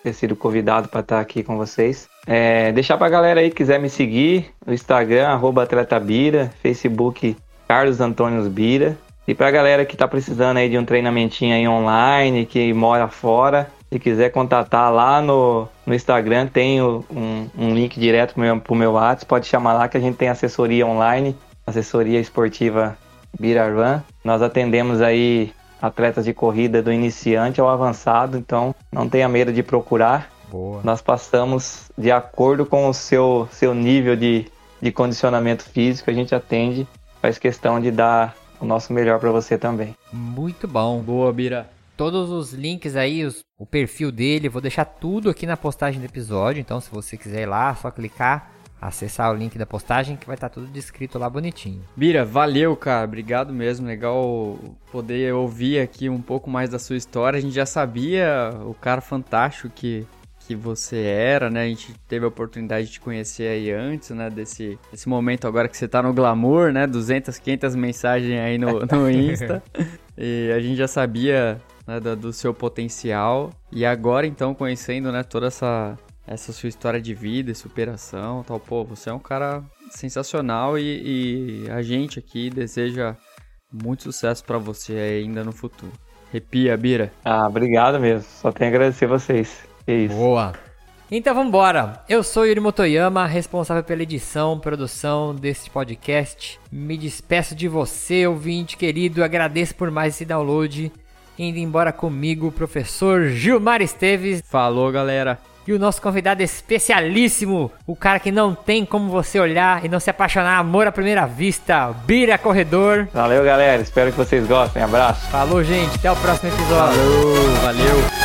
ter sido convidado para estar aqui com vocês. É, deixar para a galera aí que quiser me seguir no Instagram, arroba Atleta Bira, Facebook Carlos Antônio Bira. E para a galera que está precisando aí de um treinamentinho aí online, que mora fora, se quiser contatar lá no, no Instagram, tem o- um, um link direto pro meu, pro meu WhatsApp, pode chamar lá que a gente tem assessoria online, assessoria esportiva Biraran. Nós atendemos aí atletas de corrida do iniciante ao avançado, então não tenha medo de procurar. Boa. Nós passamos de acordo com o seu, seu nível de, de condicionamento físico, a gente atende, faz questão de dar o nosso melhor para você também. Muito bom. Boa, Bira. Todos os links aí, os- o perfil dele, eu vou deixar tudo aqui na postagem do episódio. Então, se você quiser ir lá, é só clicar, acessar o link da postagem que vai estar tudo descrito lá bonitinho. Bira, valeu, cara. Obrigado mesmo. Legal poder ouvir aqui um pouco mais da sua história. A gente já sabia o cara fantástico que, que você era, né? A gente teve a oportunidade de te conhecer aí antes, né? Desse, desse momento agora que você tá no glamour, né? 200, 500 mensagens aí no, no Insta. e a gente já sabia né, do, do seu potencial. E agora, então, conhecendo, né? Toda essa, essa sua história de vida e superação tal. Pô, você é um cara sensacional e, e a gente aqui deseja muito sucesso pra você ainda no futuro. Repia, Bira. Ah, obrigado mesmo. Só tenho a agradecer vocês. É isso. Boa! Então vamos embora. Eu sou Yuri Motoyama, responsável pela edição, produção deste podcast. Me despeço de você, ouvinte querido. Agradeço por mais esse download. Indo embora comigo, o professor Gilmar Esteves Falou, galera. e o nosso convidado especialíssimo, o cara que não tem como você olhar e não se apaixonar, amor à primeira vista, Bira Corredor. Valeu, galera. Espero que vocês gostem. Abraço. Falou, gente. Até o próximo episódio. Falou, valeu.